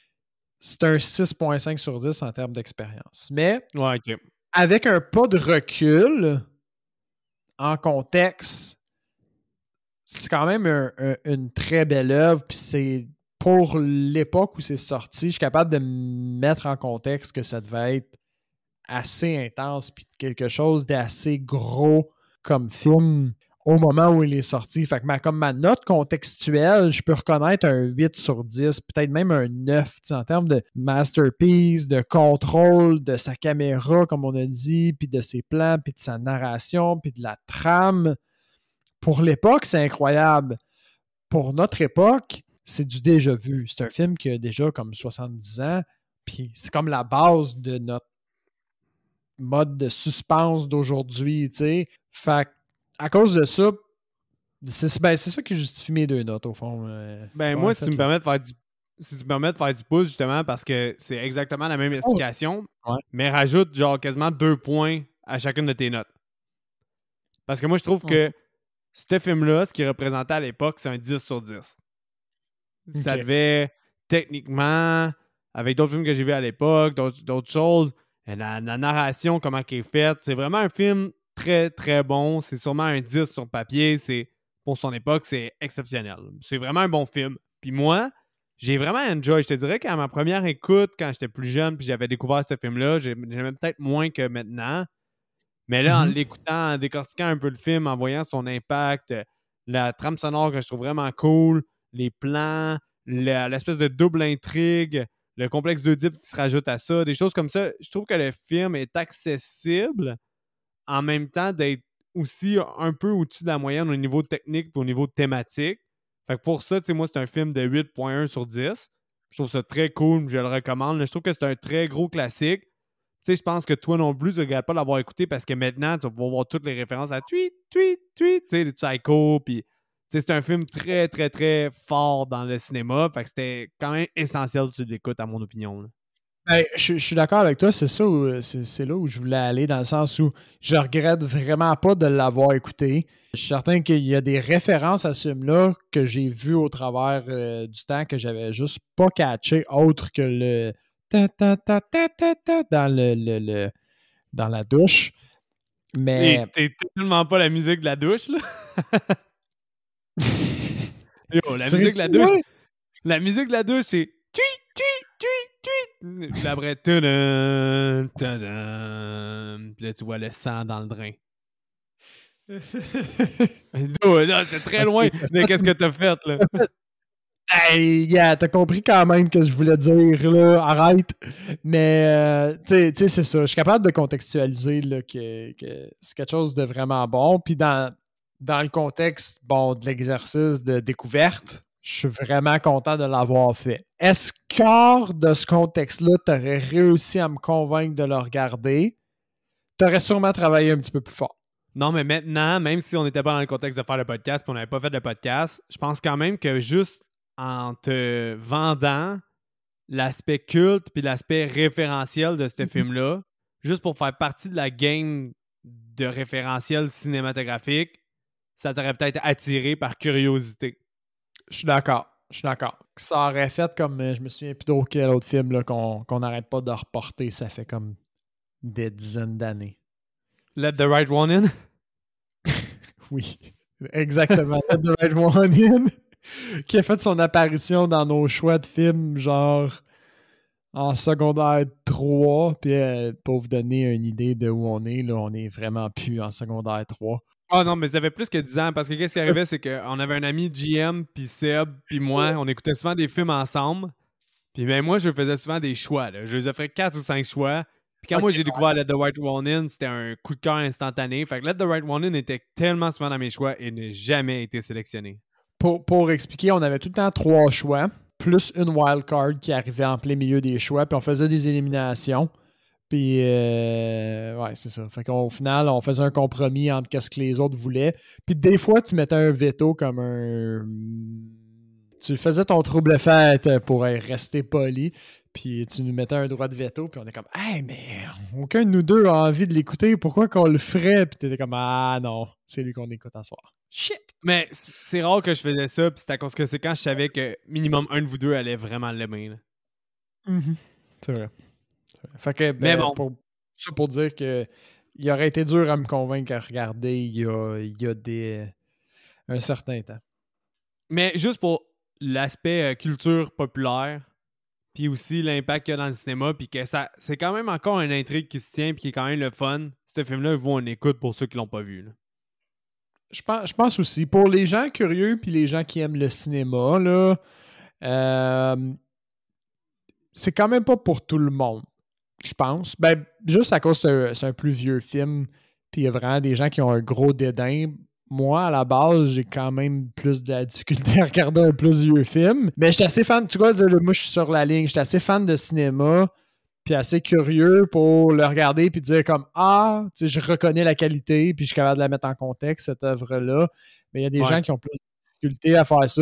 c'est un 6.5 sur 10 en termes d'expérience. Mais avec un pas de recul, en contexte, c'est quand même une très belle œuvre. Puis c'est pour l'époque où c'est sorti, je suis capable de mettre en contexte que ça devait être assez intense, puis quelque chose d'assez gros comme film au moment où il est sorti. Fait que ma, comme ma note contextuelle, je peux reconnaître un 8 sur 10, peut-être même un 9 en termes de masterpiece, de contrôle de sa caméra, comme on a dit, puis de ses plans, puis de sa narration, puis de la trame. Pour l'époque, c'est incroyable. Pour notre époque, c'est du déjà vu. C'est un film qui a déjà comme 70 ans, puis c'est comme la base de notre mode de suspense d'aujourd'hui, tu sais. Fait à cause de ça, C'est ben, ça qui justifie mes deux notes, au fond. Euh, ben, moi, si tu me permets de faire du si tu me permets de faire du pouce, justement, parce que c'est exactement la même explication, mais rajoute genre quasiment deux points à chacune de tes notes. Parce que moi, je trouve que ce film-là, ce qu'il représentait à l'époque, c'est un 10 sur 10. Ça devait, techniquement, avec d'autres films que j'ai vus à l'époque, d'autres choses, la, la, narration, comment elle est faite, c'est vraiment un film très, très bon. C'est sûrement un 10 sur papier. C'est Pour son époque, c'est exceptionnel. C'est vraiment un bon film. Puis moi, j'ai vraiment enjoy. Je te dirais qu'à ma première écoute, quand j'étais plus jeune, puis j'avais découvert ce film-là, j'aimais peut-être moins que maintenant. Mais là, en mm-hmm. l'écoutant, en décortiquant un peu le film, en voyant son impact, la trame sonore que je trouve vraiment cool, les plans, l'espèce de double intrigue, le complexe d'Oedipe qui se rajoute à ça, des choses comme ça, je trouve que le film est accessible en même temps d'être aussi un peu au-dessus de la moyenne au niveau technique et au niveau thématique. Fait que pour ça, tu sais, moi, c'est un film de 8.1 sur 10. Je trouve ça très cool, je le recommande. Je trouve que c'est un très gros classique. Tu sais, je pense que toi non plus, tu regrettes pas l'avoir écouté parce que maintenant, tu vas voir toutes les références à tweet, tweet, tweet, tu sais, psycho, puis c'est un film très, très, très fort dans le cinéma. Fait que c'était quand même essentiel que tu l'écoutes, à mon opinion. Ben, je, suis d'accord avec toi, c'est ça, c'est là où je voulais aller, dans le sens où je regrette vraiment pas de l'avoir écouté. Je suis certain qu'il y a des références à ce film-là que j'ai vu au travers euh, du temps que j'avais juste pas catché, autre que le ta ta ta ta ta, ta dans le, le, dans la douche. Mais. C'était tellement pas la musique de la douche, là. Yo, la musique de la douche. La musique de la douche, c'est. Tui, tui, tui, tui. Puis après. Puis là, tu vois le sang dans le drain. c'était très loin Mais qu'est-ce que t'as fait, là. Hey, yeah, t'as compris quand même que je voulais dire, là, arrête. Mais, euh, tu sais, c'est ça. Je suis capable de contextualiser là, que, que c'est quelque chose de vraiment bon. Puis dans, dans le contexte bon, de l'exercice de découverte, je suis vraiment content de l'avoir fait. Est-ce qu'hors de ce contexte-là, tu aurais réussi à me convaincre de le regarder? Tu aurais sûrement travaillé un petit peu plus fort. Non, mais maintenant, même si on n'était pas dans le contexte de faire le podcast et on n'avait pas fait le podcast, je pense quand même que juste en te vendant l'aspect culte puis l'aspect référentiel de ce mhm. film-là, juste pour faire partie de la game de référentiel cinématographique, ça t'aurait peut-être attiré par curiosité. Je suis d'accord. Je suis d'accord. Ça aurait fait comme, euh, je me souviens plus d'autre quel autre film qu'on n'arrête pas de reporter. Ça fait comme des dizaines d'années. Let the Right One In? oui, exactement. Let the Right One In. qui a fait son apparition dans nos choix de films, genre en secondaire 3. Puis euh, pour vous donner une idée de où on est, là, on est vraiment plus en secondaire 3. Ah non, mais ça fait plus que 10 ans parce que qu'est-ce qui arrivait, c'est qu'on avait un ami GM, puis Seb, puis moi, on écoutait souvent des films ensemble. Puis ben moi, je faisais souvent des choix. Je les offrais 4 ou 5 choix. Puis quand moi j'ai découvert Let the Right One In, c'était un coup de cœur instantané. Fait que Let the Right One In était tellement souvent dans mes choix et n'a jamais été sélectionné. Pour, pour expliquer, on avait tout le temps trois choix, plus une wild card qui arrivait en plein milieu des choix, puis on faisait des éliminations. Puis, euh, ouais, c'est ça. Fait qu'au final, on faisait un compromis entre ce que les autres voulaient. Puis, des fois, tu mettais un veto comme un. Tu faisais ton trouble fait pour rester poli. Puis, tu nous mettais un droit de veto. Puis, on est comme, hey, mais aucun de nous deux a envie de l'écouter. Pourquoi qu'on le ferait? Puis, t'étais comme, ah non, c'est lui qu'on écoute en soir. Shit! Mais c'est rare que je faisais ça. Puis, c'est à cause que c'est quand je savais que minimum un de vous deux allait vraiment l'aimer. Mm C'est vrai. Fait que, mais ben, bon. Pour, ça pour dire que il aurait été dur à me convaincre à regarder il y a, il y a des, un certain temps. Mais juste pour l'aspect euh, culture populaire, puis aussi l'impact qu'il y a dans le cinéma, puis que ça, c'est quand même encore une intrigue qui se tient, puis qui est quand même le fun. Ce film-là, il vaut une écoute pour ceux qui l'ont pas vu. Je pense, je pense aussi, pour les gens curieux, puis les gens qui aiment le cinéma, là, euh, c'est quand même pas pour tout le monde je pense. Ben, juste à cause que c'est un, plus vieux film, puis il y a vraiment des gens qui ont un gros dédain. Moi, à la base, j'ai quand même plus de la difficulté à regarder un plus vieux film. Mais j'étais assez fan, tu vois, moi je suis sur la ligne, j'étais assez fan de cinéma, puis assez curieux pour le regarder puis dire comme Ah, tu sais, je reconnais la qualité, puis je suis capable de la mettre en contexte, cette œuvre-là. Mais il y a des Ouais. gens qui ont plus de difficulté à faire ça.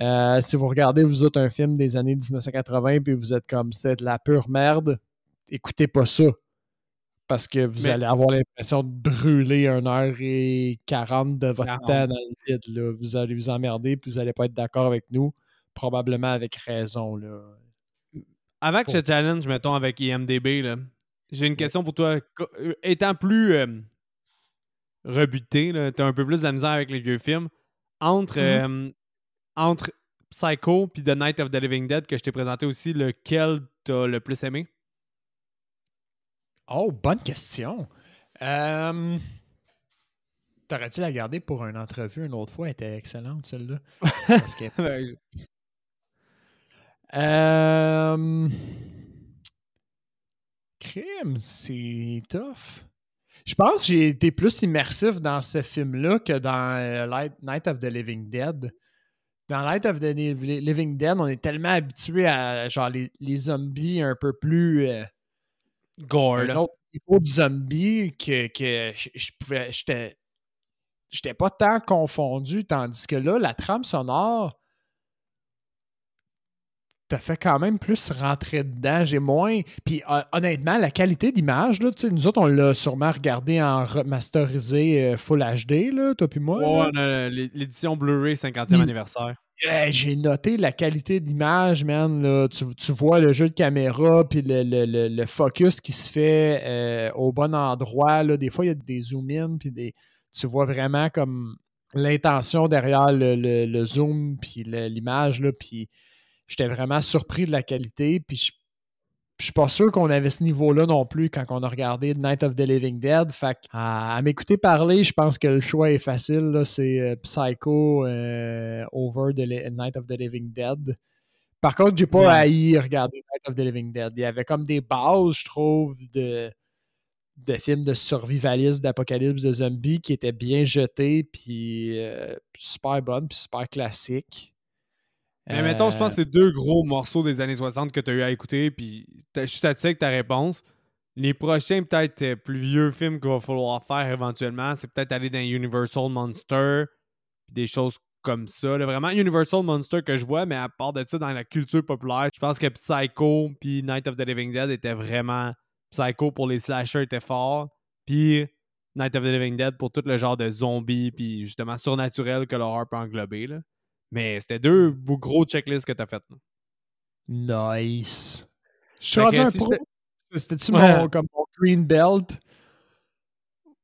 Euh, si vous regardez, vous autres, un film des années 1980 puis vous êtes comme c'était de la pure merde, écoutez pas ça. Parce que vous Mais- allez avoir l'impression de brûler 1h40 de votre temps dans le vide. là. Vous allez vous emmerder puis vous allez pas être d'accord avec nous. Probablement avec raison. Là. Avant que je challenge, mettons, avec IMDB, là, j'ai une question pour toi. Euh, Étant plus euh, rebuté, là, t'as un peu plus de la misère avec les vieux films. Entre, Mhm. euh, entre Psycho puis The Night of the Living Dead, que je t'ai présenté aussi, lequel t'as le plus aimé? Oh, bonne question. Euh, T'aurais dû la garder pour une entrevue une autre fois? Elle était excellente, celle-là. Que- Ben, Euh, Crime, c'est tough. Je pense que j'ai été plus immersif dans ce film-là que dans euh, Light- Night of the Living Dead. Dans Night of the Li- Living Dead, on est tellement habitué à genre les, les zombies un peu plus euh, Gore, un autre niveau de zombie que, que je, je pouvais j'étais j'étais pas tant confondu tandis que là la trame sonore t'as fait quand même plus rentrer dedans j'ai moins puis euh, honnêtement la qualité d'image là nous autres on l'a sûrement regardé en remasterisé euh, full HD là toi puis moi Ouais, l'é- l'édition Blu-ray 50e Mm. anniversaire. Hey, j'ai noté la qualité d'image, man. là. Tu, tu vois le jeu de caméra, puis le, le- le- le focus qui se fait euh, au bon endroit. Là. Des fois, il y a des zoom-in, puis des, tu vois vraiment comme l'intention derrière le, le- le zoom, puis l'image. Puis j'étais vraiment surpris de la qualité, puis je je suis pas sûr qu'on avait ce niveau-là non plus quand on a regardé Night of the Living Dead. Fait que, à, à m'écouter parler, je pense que le choix est facile. là. C'est euh, Psycho euh, over the Night of the Living Dead. Par contre, j'ai pas Ouais. haï regarder Night of the Living Dead. Il y avait comme des bases, je trouve, de, de films de survivalisme, d'apocalypse, de zombies qui étaient bien jetés, puis euh, super bonnes, puis super classiques. Mais mettons, je pense Euh, que c'est deux gros morceaux des années 60 que tu as eu à écouter, puis je suis satisfait avec ta réponse. Les prochains, peut-être euh, plus vieux films qu'il va falloir faire éventuellement, c'est peut-être aller dans Universal Monster, puis des choses comme ça. là. Vraiment, Universal Monster que je vois, mais à part de ça, dans la culture populaire, je pense que Psycho puis Night of the Living Dead étaient vraiment. Psycho pour les slashers était fort, puis Night of the Living Dead pour tout le genre de zombies, puis justement surnaturel que l'horreur peut englober. Là. Mais c'était deux gros checklists que t'as faites. là. Nice. Je suis rendu un si pro. C'était-tu Ouais. mon, comme mon green belt?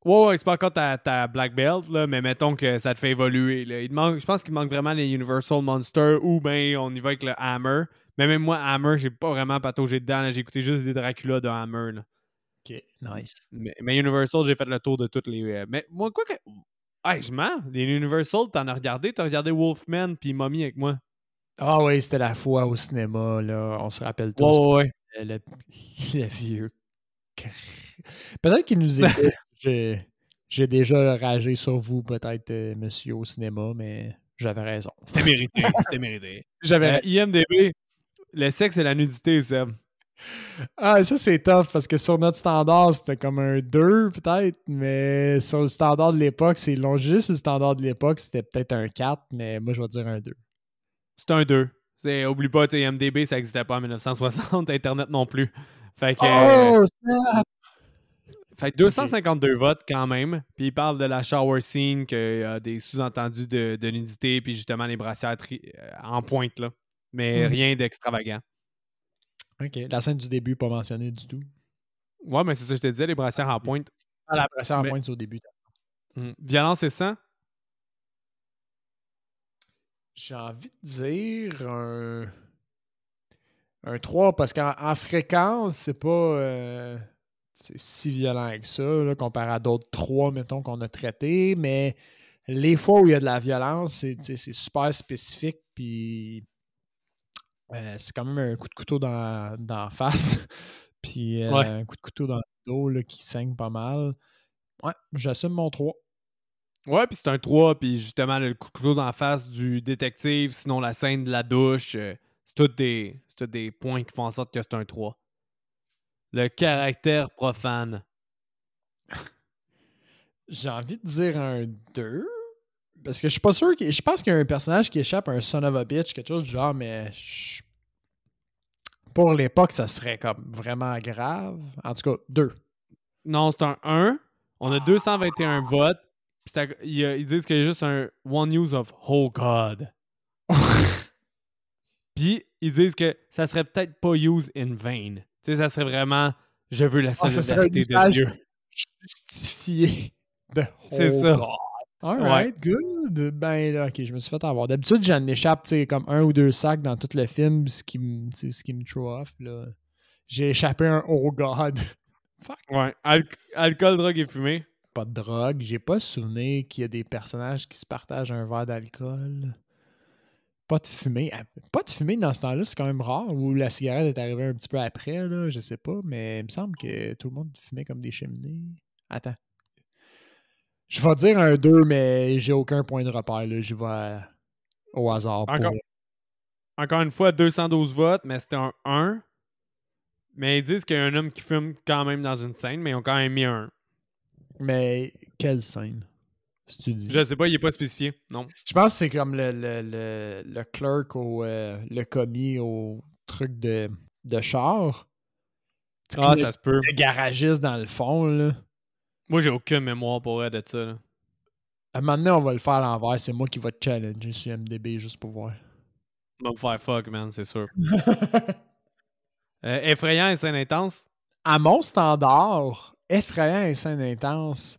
Ouais, ouais, c'est pas encore ta, ta black belt, là, mais mettons que ça te fait évoluer. Là. Il manque, je pense qu'il manque vraiment les Universal Monsters ou ben on y va avec le Hammer. Mais même moi, Hammer, j'ai pas vraiment pataugé dedans. J'ai écouté juste des Dracula de Hammer. là. Ok, nice. Mais, mais Universal, j'ai fait le tour de toutes les. euh, mais moi, quoi que. Hey, je mens. Les Universal, t'en as regardé? T'as regardé Wolfman puis Mommy avec moi? Ah oui, c'était la fois au cinéma, là. On se rappelle tous. Ouais, ouais. Le, le vieux. Peut-être qu'il nous écoute. J'ai- J'ai déjà ragé sur vous, peut-être, euh, monsieur au cinéma, mais j'avais raison. C'était mérité. C'était mérité. J'avais Euh, IMDB, le sexe et la nudité, Seb. Ah, ça, c'est tough parce que sur notre standard, c'était comme un 2 peut-être, mais sur le standard de l'époque, c'est long. Juste le standard de l'époque, c'était peut-être un 4, mais moi, je vais dire un 2. C'est un 2. C'est, oublie pas, IMDB, ça n'existait pas en 1960, Internet non plus. Fait que, Oh, fait que 252 votes quand même. Puis il parle de la shower scene, qu'il y a des sous-entendus de, de nudité, puis justement les brassières tri- euh, en pointe, là. Mais Mhm. rien d'extravagant. Ok, la scène du début, pas mentionnée du tout. Ouais, mais c'est ça que je te disais, les brassières en pointe. Ah, la pression en pointe c'est au début. Mhm. Violence et sang? J'ai envie de dire un, un 3 parce qu'en en fréquence, c'est pas euh, c'est si violent que ça, là, comparé à d'autres 3, mettons, qu'on a traités. Mais les fois où il y a de la violence, c'est super spécifique. Puis euh, c'est quand même un coup de couteau dans, dans la face. puis euh, Ouais. un coup de couteau dans le dos là, qui saigne pas mal. Ouais, j'assume mon 3. Ouais, puis c'est un 3, puis justement le coup de couteau dans la face du détective, sinon la scène de la douche, euh, c'est tous des, c'est tous des points qui font en sorte que c'est un 3. Le caractère profane. J'ai envie de dire un 2, Parce que je suis pas sûr. que- Je pense qu'il y a un personnage qui échappe à un son of a bitch, quelque chose du genre, mais. je- Pour l'époque, ça serait comme vraiment grave. En tout cas, deux. Non, c'est un 1. On a 221 votes. Puis c'est à- il y a- ils disent qu'il y a juste un one use of Oh God. Puis ils disent que ça serait peut-être pas use in vain. Tu sais, ça serait vraiment je veux la Ah, ça serait un solidarité de Dieu. Justifié de C'est Oh ça. God. Alright, good. Ben là, ok, je me suis fait avoir. D'habitude, j'en échappe, tu sais, comme un ou deux sacs dans tout le film, ce qui me, ce qui me throw off. Là. J'ai échappé un Oh God. Fuck. Ouais. Al- alcool, drogue et fumée. Pas de drogue. J'ai pas souvenir qu'il y a des personnages qui se partagent un verre d'alcool. Pas de fumée. Pas de fumée dans ce temps-là, c'est quand même rare. Ou la cigarette est arrivée un petit peu après, là, je sais pas. Mais il me semble que tout le monde fumait comme des cheminées. Attends. Je vais dire un 2, mais j'ai aucun point de repère. Là. Je vais au hasard. pour- Encore. Une fois, 212 votes, mais c'était un 1. Mais ils disent qu'il y a un homme qui fume quand même dans une scène, mais ils ont quand même mis un 1. Mais quelle scène? Si tu dis? Je sais pas, il est pas spécifié. Non. Je pense que c'est comme le, le, le, le clerk au euh, le commis au truc de, de char. Ah, ça se peut. le garagiste dans le fond, là. Moi, j'ai aucune mémoire pour elle de ça. là. À un moment donné, on va le faire à l'envers. C'est moi qui va te challenger sur MDB juste pour voir. On va me faire fuck, man, c'est sûr. Euh, effrayant et scène intense? à mon standard, effrayant et scène intense,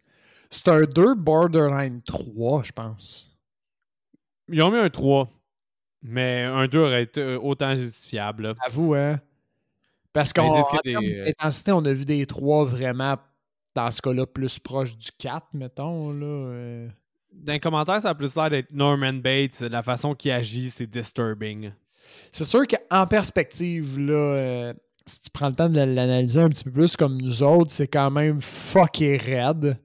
c'est un 2 borderline 3, je pense. Ils ont mis un 3. Mais un 2 aurait été euh, autant justifiable. Avoue, hein? Parce qu'en des- termes d'intensité, on a vu des 3 vraiment, dans ce cas-là, plus proches du 4, mettons, là. euh. Dans les commentaires, ça a plus l'air d'être Norman Bates. La façon qu'il agit, c'est disturbing. C'est sûr qu'en perspective, là, euh, si tu prends le temps de l'analyser un petit peu plus comme nous autres, c'est quand même fucké raide.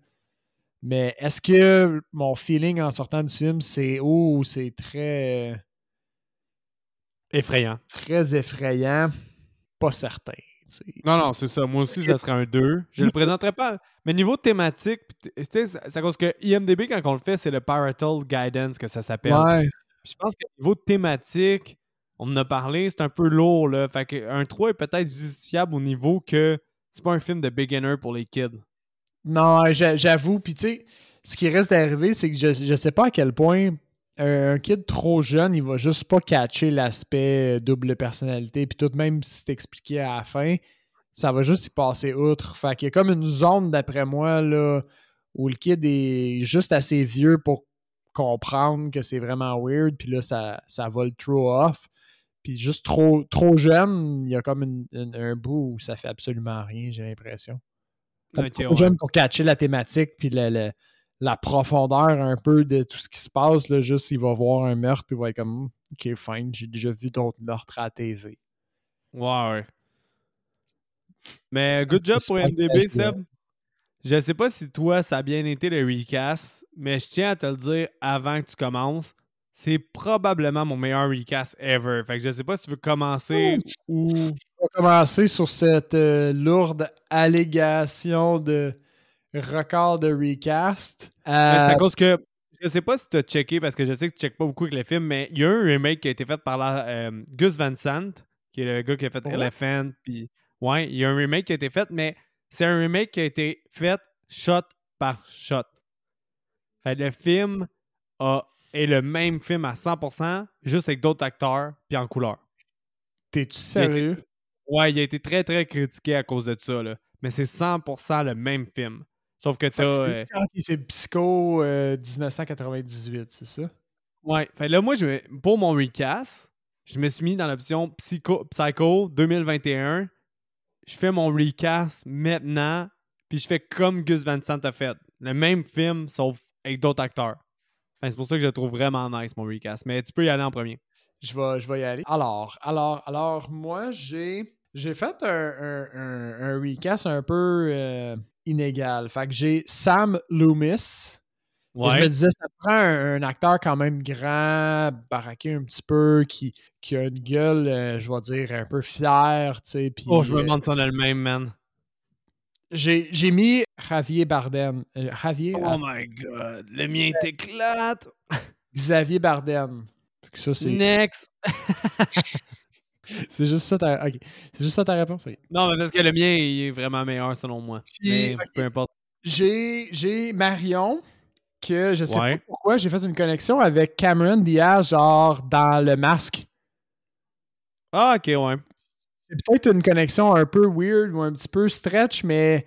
Mais est-ce que mon feeling en sortant du film, c'est oh, c'est très, Effrayant. très effrayant? Pas certain. Non, non, c'est ça. Moi aussi, ça serait un 2. Je le présenterai pas. Mais niveau thématique, c'est à cause que IMDB, quand on le fait, c'est le Parental Guidance que ça s'appelle. Ouais. Je pense que niveau thématique, on en a parlé, c'est un peu lourd. Là. Fait que un 3 est peut-être justifiable au niveau que c'est pas un film de beginner pour les kids. Non, j'a- j'avoue. Puis tu sais, ce qui reste d'arriver, c'est que je, je sais pas à quel point un, kid trop jeune, il va juste pas catcher l'aspect euh, double personnalité. Puis tout, même si c'est expliqué à la fin, ça va juste y passer outre. Fait qu'il y a comme une zone, d'après moi, là, où le kid est juste assez vieux pour comprendre que c'est vraiment weird. Puis là, ça, ça va le throw off. Puis juste trop, trop jeune, il y a comme une- une- un bout où ça fait absolument rien, j'ai l'impression. Trop ouais. jeune pour catcher la thématique puis le- le- la profondeur un peu de tout ce qui se passe. Là, juste, il va voir un meurtre puis il va être comme OK, fine, j'ai déjà vu d'autres meurtres à la TV. Ouais, ouais. Mais good job pour MDB. Seb. Je sais pas si toi, ça a bien été le recast, mais je tiens à te le dire avant que tu commences. C'est probablement mon meilleur recast ever. Fait que je sais pas si tu veux commencer ou. On va commencer sur cette euh, lourde allégation de record de recast. C'est Euh, à cause que je sais pas si tu as checké parce que je sais que tu checkes pas beaucoup avec les films, mais il y a un remake qui a été fait par la, euh, Gus Van Sant, qui est le gars qui a fait Ouais. Elephant. Puis ouais, il y a un remake qui a été fait, mais c'est un remake qui a été fait shot par shot. Fait que le film a, est le même film à 100%, juste avec d'autres acteurs puis en couleur. T'es-tu sérieux? Ouais, il a été très très critiqué à cause de ça là, mais c'est 100% le même film. Sauf que que t'as c'est- euh, Psycho euh, 1998, c'est ça? Ouais. Fait là, moi, je pour mon recast, je me suis mis dans l'option Psycho, Psycho 2021. Je fais mon recast maintenant, puis je fais comme Gus Van Sant a fait. Le même film, sauf avec d'autres acteurs. Fait, c'est pour ça que je le trouve vraiment nice, mon recast. Mais tu peux y aller en premier. Je vais, je vais y aller. Alors, alors, alors, moi, j'ai, j'ai fait un, un, un- un recast un peu euh, inégal. Fait que j'ai Sam Loomis. Et Je me disais, ça prend un, un acteur quand même grand, baraqué un petit peu, qui, qui a une gueule, euh, je vais dire, un peu fière, tu sais. Oh, je me euh, demande si on a le même, man. J'ai mis Javier Bardem. Euh, Javier. Oh my god, le mien t'éclate. Xavier Bardem. Ça, c'est Next. c'est juste ça ta. ok. C'est juste ça ta réponse. Non, mais parce que le mien, il est vraiment meilleur selon moi. Puis, mais peu importe. J'ai j'ai Marion que je sais Ouais. pas pourquoi j'ai fait une connexion avec Cameron Diaz genre dans le masque. Ah, ok, ouais. C'est peut-être une connexion un peu weird ou un petit peu stretch, mais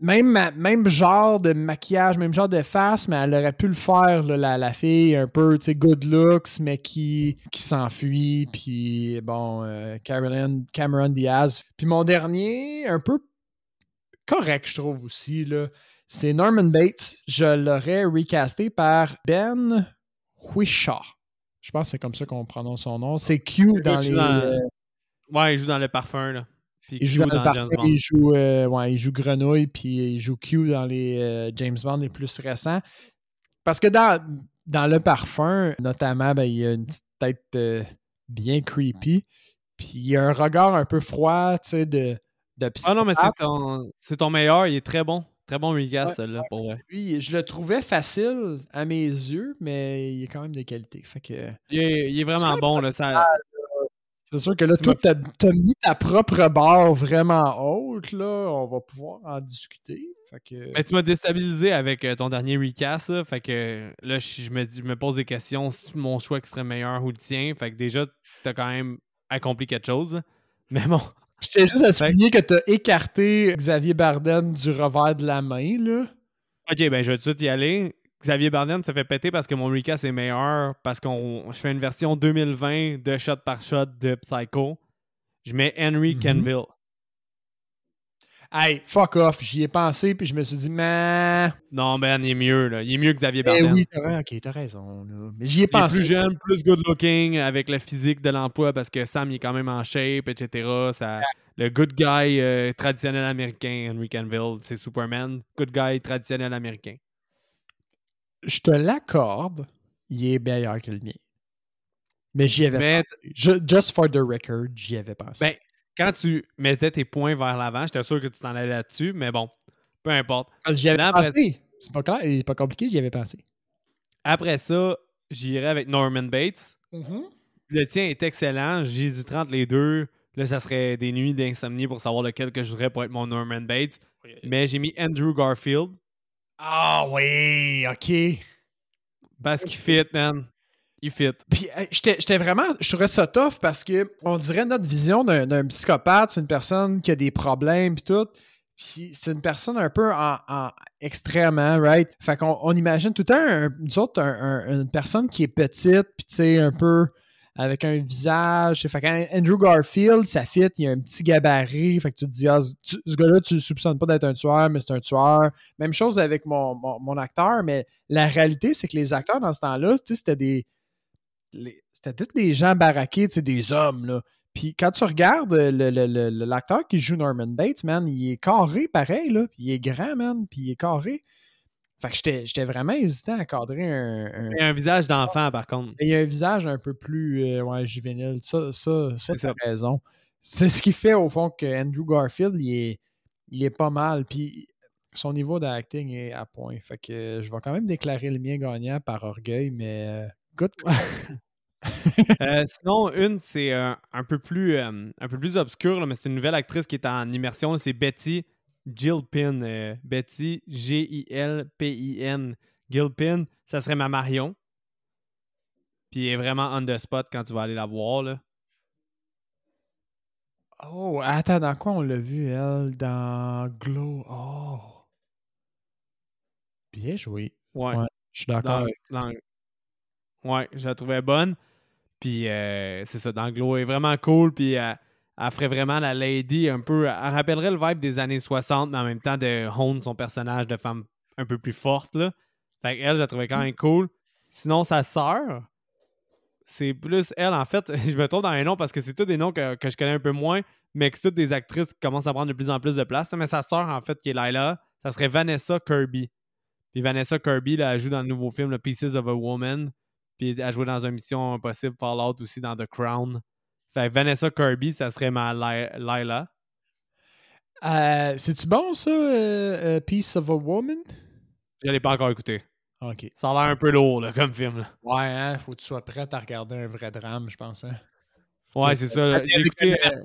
même, même genre de maquillage, même genre de face, mais elle aurait pu le faire, là, la, la fille un peu, tu sais, good looks, mais qui, qui s'enfuit, puis bon, euh, Caroline, Cameron Diaz. Puis mon dernier, un peu correct, je trouve aussi, là, c'est Norman Bates. Je l'aurais recasté par Ben Whishaw. Je pense que c'est comme ça qu'on prononce son nom. C'est Q dans les... dans- euh, Ouais, il joue dans le parfum, là. Puis il joue dans, James Bond. il joue, euh, ouais, il joue Grenouille, puis il joue Q dans les euh, James Bond les plus récents. Parce que dans, dans le parfum, notamment, ben, il y a une petite tête euh, bien creepy. Puis il y a un regard un peu froid, tu sais, de, de Ah non, mais c'est ton, c'est ton meilleur. Il est très bon. Très bon recast, Ouais. celui-là, pour. Lui, je le trouvais facile à mes yeux, mais il est quand même de qualité. Fait que Il est, il est vraiment bon, là. Ça, c'est sûr que là, toi, t'as t'as mis ta propre barre vraiment haute, là. On va pouvoir en discuter. Fait que... Mais tu m'as déstabilisé avec euh, ton dernier recast, là. Fait que là, je me, dis, je me pose des questions si mon choix qui serait meilleur ou le tien. Fait que déjà, t'as quand même accompli quelque chose. Mais bon, Je tiens juste à souligner que t'as écarté Xavier Bardem du revers de la main, là. ok, ben je vais tout de suite y aller. Xavier Bardem se fait péter parce que mon recast est meilleur. Parce qu'on je fais une version 2020 de shot par shot de Psycho. Je mets Henry Mhm. Kenville. Hey, fuck off, j'y ai pensé, puis je me suis dit, man. Non, Ben, il est mieux, là. Il est mieux que Xavier Eh Bardem. oui, t'as raison, ok, t'as raison, là. Mais j'y ai Il est pensé. plus jeune, plus good looking, avec le physique de l'emploi parce que Sam il est quand même en shape, etc. Ça, le good guy euh, traditionnel américain, Henry Canville, c'est Superman. Good guy traditionnel américain. Je te l'accorde, il est meilleur que le mien. Mais j'y avais Mais pensé. Ju- Just for the record, j'y avais pensé. Ben, quand tu mettais tes points vers l'avant, j'étais sûr que tu t'en allais là-dessus, mais bon, peu importe. J'y avais après- pensé. C'est pas clair, c'est pas compliqué, j'y avais pensé. Après ça, j'irai avec Norman Bates. Le tien est excellent. J'ai du 30 les deux. Là, ça serait des nuits d'insomnie pour savoir lequel que je voudrais pour être mon Norman Bates. Mais j'ai mis Andrew Garfield Ah oui, ok. parce qu'il fit, man. Il fit. Puis hey, j'étais vraiment, je trouvais ça tough parce que on dirait notre vision d'un d'un psychopathe, c'est une personne qui a des problèmes puis tout. Puis c'est une personne un peu en, en extrêmement, right? Fait qu'on on imagine tout le temps, un, nous autres, un- un- une personne qui est petite, puis tu sais, un peu avec un visage. Fait qu'Andrew Garfield, ça fit, il a un petit gabarit. Fait que tu te dis, ah, ce gars-là, tu le soupçonnes pas d'être un tueur, mais c'est un tueur. Même chose avec mon, mon, acteur, mais la réalité, c'est que les acteurs dans ce temps-là, c'était des. C'était tous des gens baraqués, des hommes, là. Puis quand tu regardes l'acteur qui joue Norman Bates, man, il est carré pareil, là. Puis il est grand, man, puis il est carré. Fait que j'étais vraiment hésitant à cadrer un, un- Il a un visage d'enfant, par contre. il a un visage un peu plus euh, ouais, juvénile. Ça, ça, ça t'as raison. C'est ce qui fait, au fond, que Andrew Garfield, il est, il est pas mal. Puis son niveau d'acting est à point. Fait que je vais quand même déclarer le mien gagnant par orgueil, mais euh, good. Euh, sinon, une, c'est euh, un, peu plus, euh, un peu plus obscure, là, mais c'est une nouvelle actrice qui est en immersion. C'est Betty Gilpin. euh, Betty, G-I-L-P-I-N. Gilpin, ça serait ma Marion. Puis elle est vraiment on the spot quand tu vas aller la voir. Là. Oh, attends, dans quoi on l'a vu, elle? Dans Glow. Oh. Bien joué. Ouais. Ouais, Je suis d'accord. Dans- Ouais, je la trouvais bonne. Puis euh, c'est ça, dans Glow, elle est vraiment cool. Puis euh, elle ferait vraiment la lady un peu. Elle rappellerait le vibe des années 60, mais en même temps de hone son personnage de femme un peu plus forte. Là. Fait qu'elle, je la trouvais quand même cool. Sinon, sa sœur, c'est plus elle. En fait, je me trompe dans les noms parce que c'est tous des noms que, que je connais un peu moins, mais que c'est toutes des actrices qui commencent à prendre de plus en plus de place. Mais sa sœur, en fait, qui est Lila, ça serait Vanessa Kirby. Puis Vanessa Kirby, elle joue dans le nouveau film, le Pieces of a Woman. Puis elle joué dans une Mission Impossible Fallout aussi dans The Crown. Fait que Vanessa Kirby, ça serait ma Li- Lila. Euh, C'est-tu bon, ça, euh, euh, Piece of a Woman? Je l'ai pas encore écouté. Ok. Ça a l'air un peu lourd, là, comme film. Là. Ouais, hein, faut que tu sois prêt à regarder un vrai drame, je pense. Hein? Ouais, c'est ça. J'ai écouté, euh,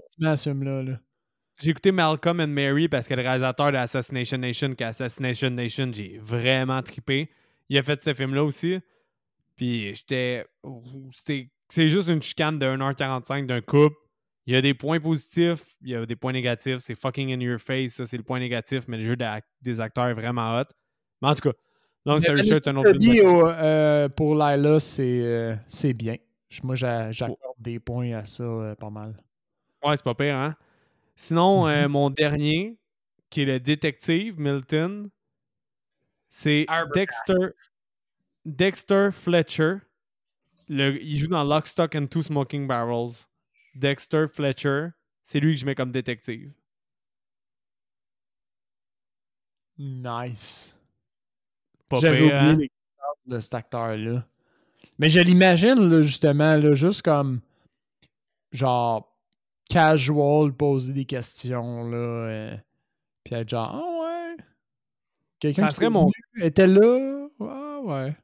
écouté Malcolm and Mary parce que le réalisateur de Assassination Nation, qui est Assassination Nation, j'ai vraiment trippé. Il a fait ce film-là aussi. Puis j'étais. c'était- C'est juste une chicane de 1h45 d'un couple. Il y a des points positifs, il y a des points négatifs. C'est fucking in your face, ça c'est le point négatif, mais le jeu des acteurs est vraiment hot. Mais en tout cas, Long Story Short, c'est un autre film. au- euh, pour Lila, c'est euh, c'est bien. Moi, j'a- j'accorde des points à ça euh, pas mal. Ouais, c'est pas pire, hein? Sinon, euh, Mhm. mon dernier, qui est le détective, Milton, c'est. Dexter, Dexter Fletcher. Le- il joue dans Lock, Stock and Two Smoking Barrels. Dexter Fletcher, c'est lui que je mets comme détective. Nice. J'avais oublié hein? l'existence de cet acteur-là. Mais je l'imagine, là, justement, là, juste comme genre casual, poser des questions, là. euh, puis être genre, ah ouais. Quelqu'un Ça qui serait mon- était là. Ah ouais.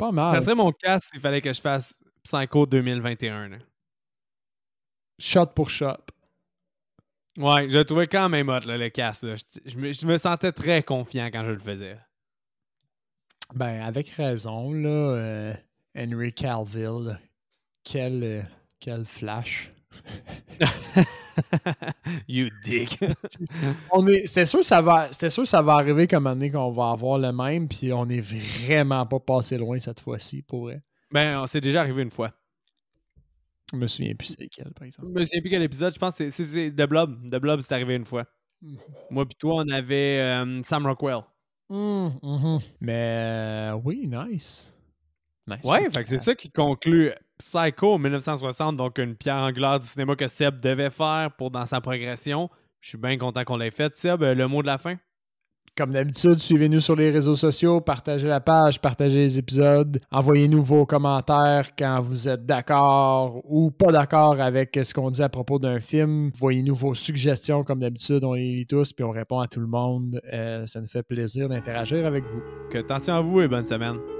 Pas mal. Ça serait mon cas s'il fallait que je fasse Psycho 2021. là. Shot pour shot. Ouais, je le trouvais quand même hot, là, le cast. là. Je, je me, je me sentais très confiant quand je le faisais. Ben, avec raison, là. euh, Henry Calville. Quel, euh, quel flash. you dick. On est, c'était sûr ça va, c'était sûr ça va arriver comme année qu'on va avoir le même, puis on est vraiment pas passé loin cette fois-ci pour vrai. ben, c'est déjà arrivé une fois. Je me souviens plus c'est lequel, par Je exemple. me souviens plus quel épisode, je pense que c'est- c'est c'est The Blob. The Blob, c'est arrivé une fois. Moi puis toi, on avait euh, Sam Rockwell. Mhm, mhm. Mais euh, oui, nice. Nice. Ouais, fait que c'est ça qui conclut Psycho 1960, donc une pierre angulaire du cinéma que Seb devait faire pour dans sa progression. Je suis bien content qu'on l'ait fait. Seb, euh, le mot de la fin? Comme d'habitude, suivez-nous sur les réseaux sociaux, partagez la page, partagez les épisodes, envoyez-nous vos commentaires quand vous êtes d'accord ou pas d'accord avec ce qu'on dit à propos d'un film. Voyez-nous vos suggestions, comme d'habitude, on les lit tous puis on répond à tout le monde. Euh, ça nous fait plaisir d'interagir avec vous. Que attention à vous et bonne semaine.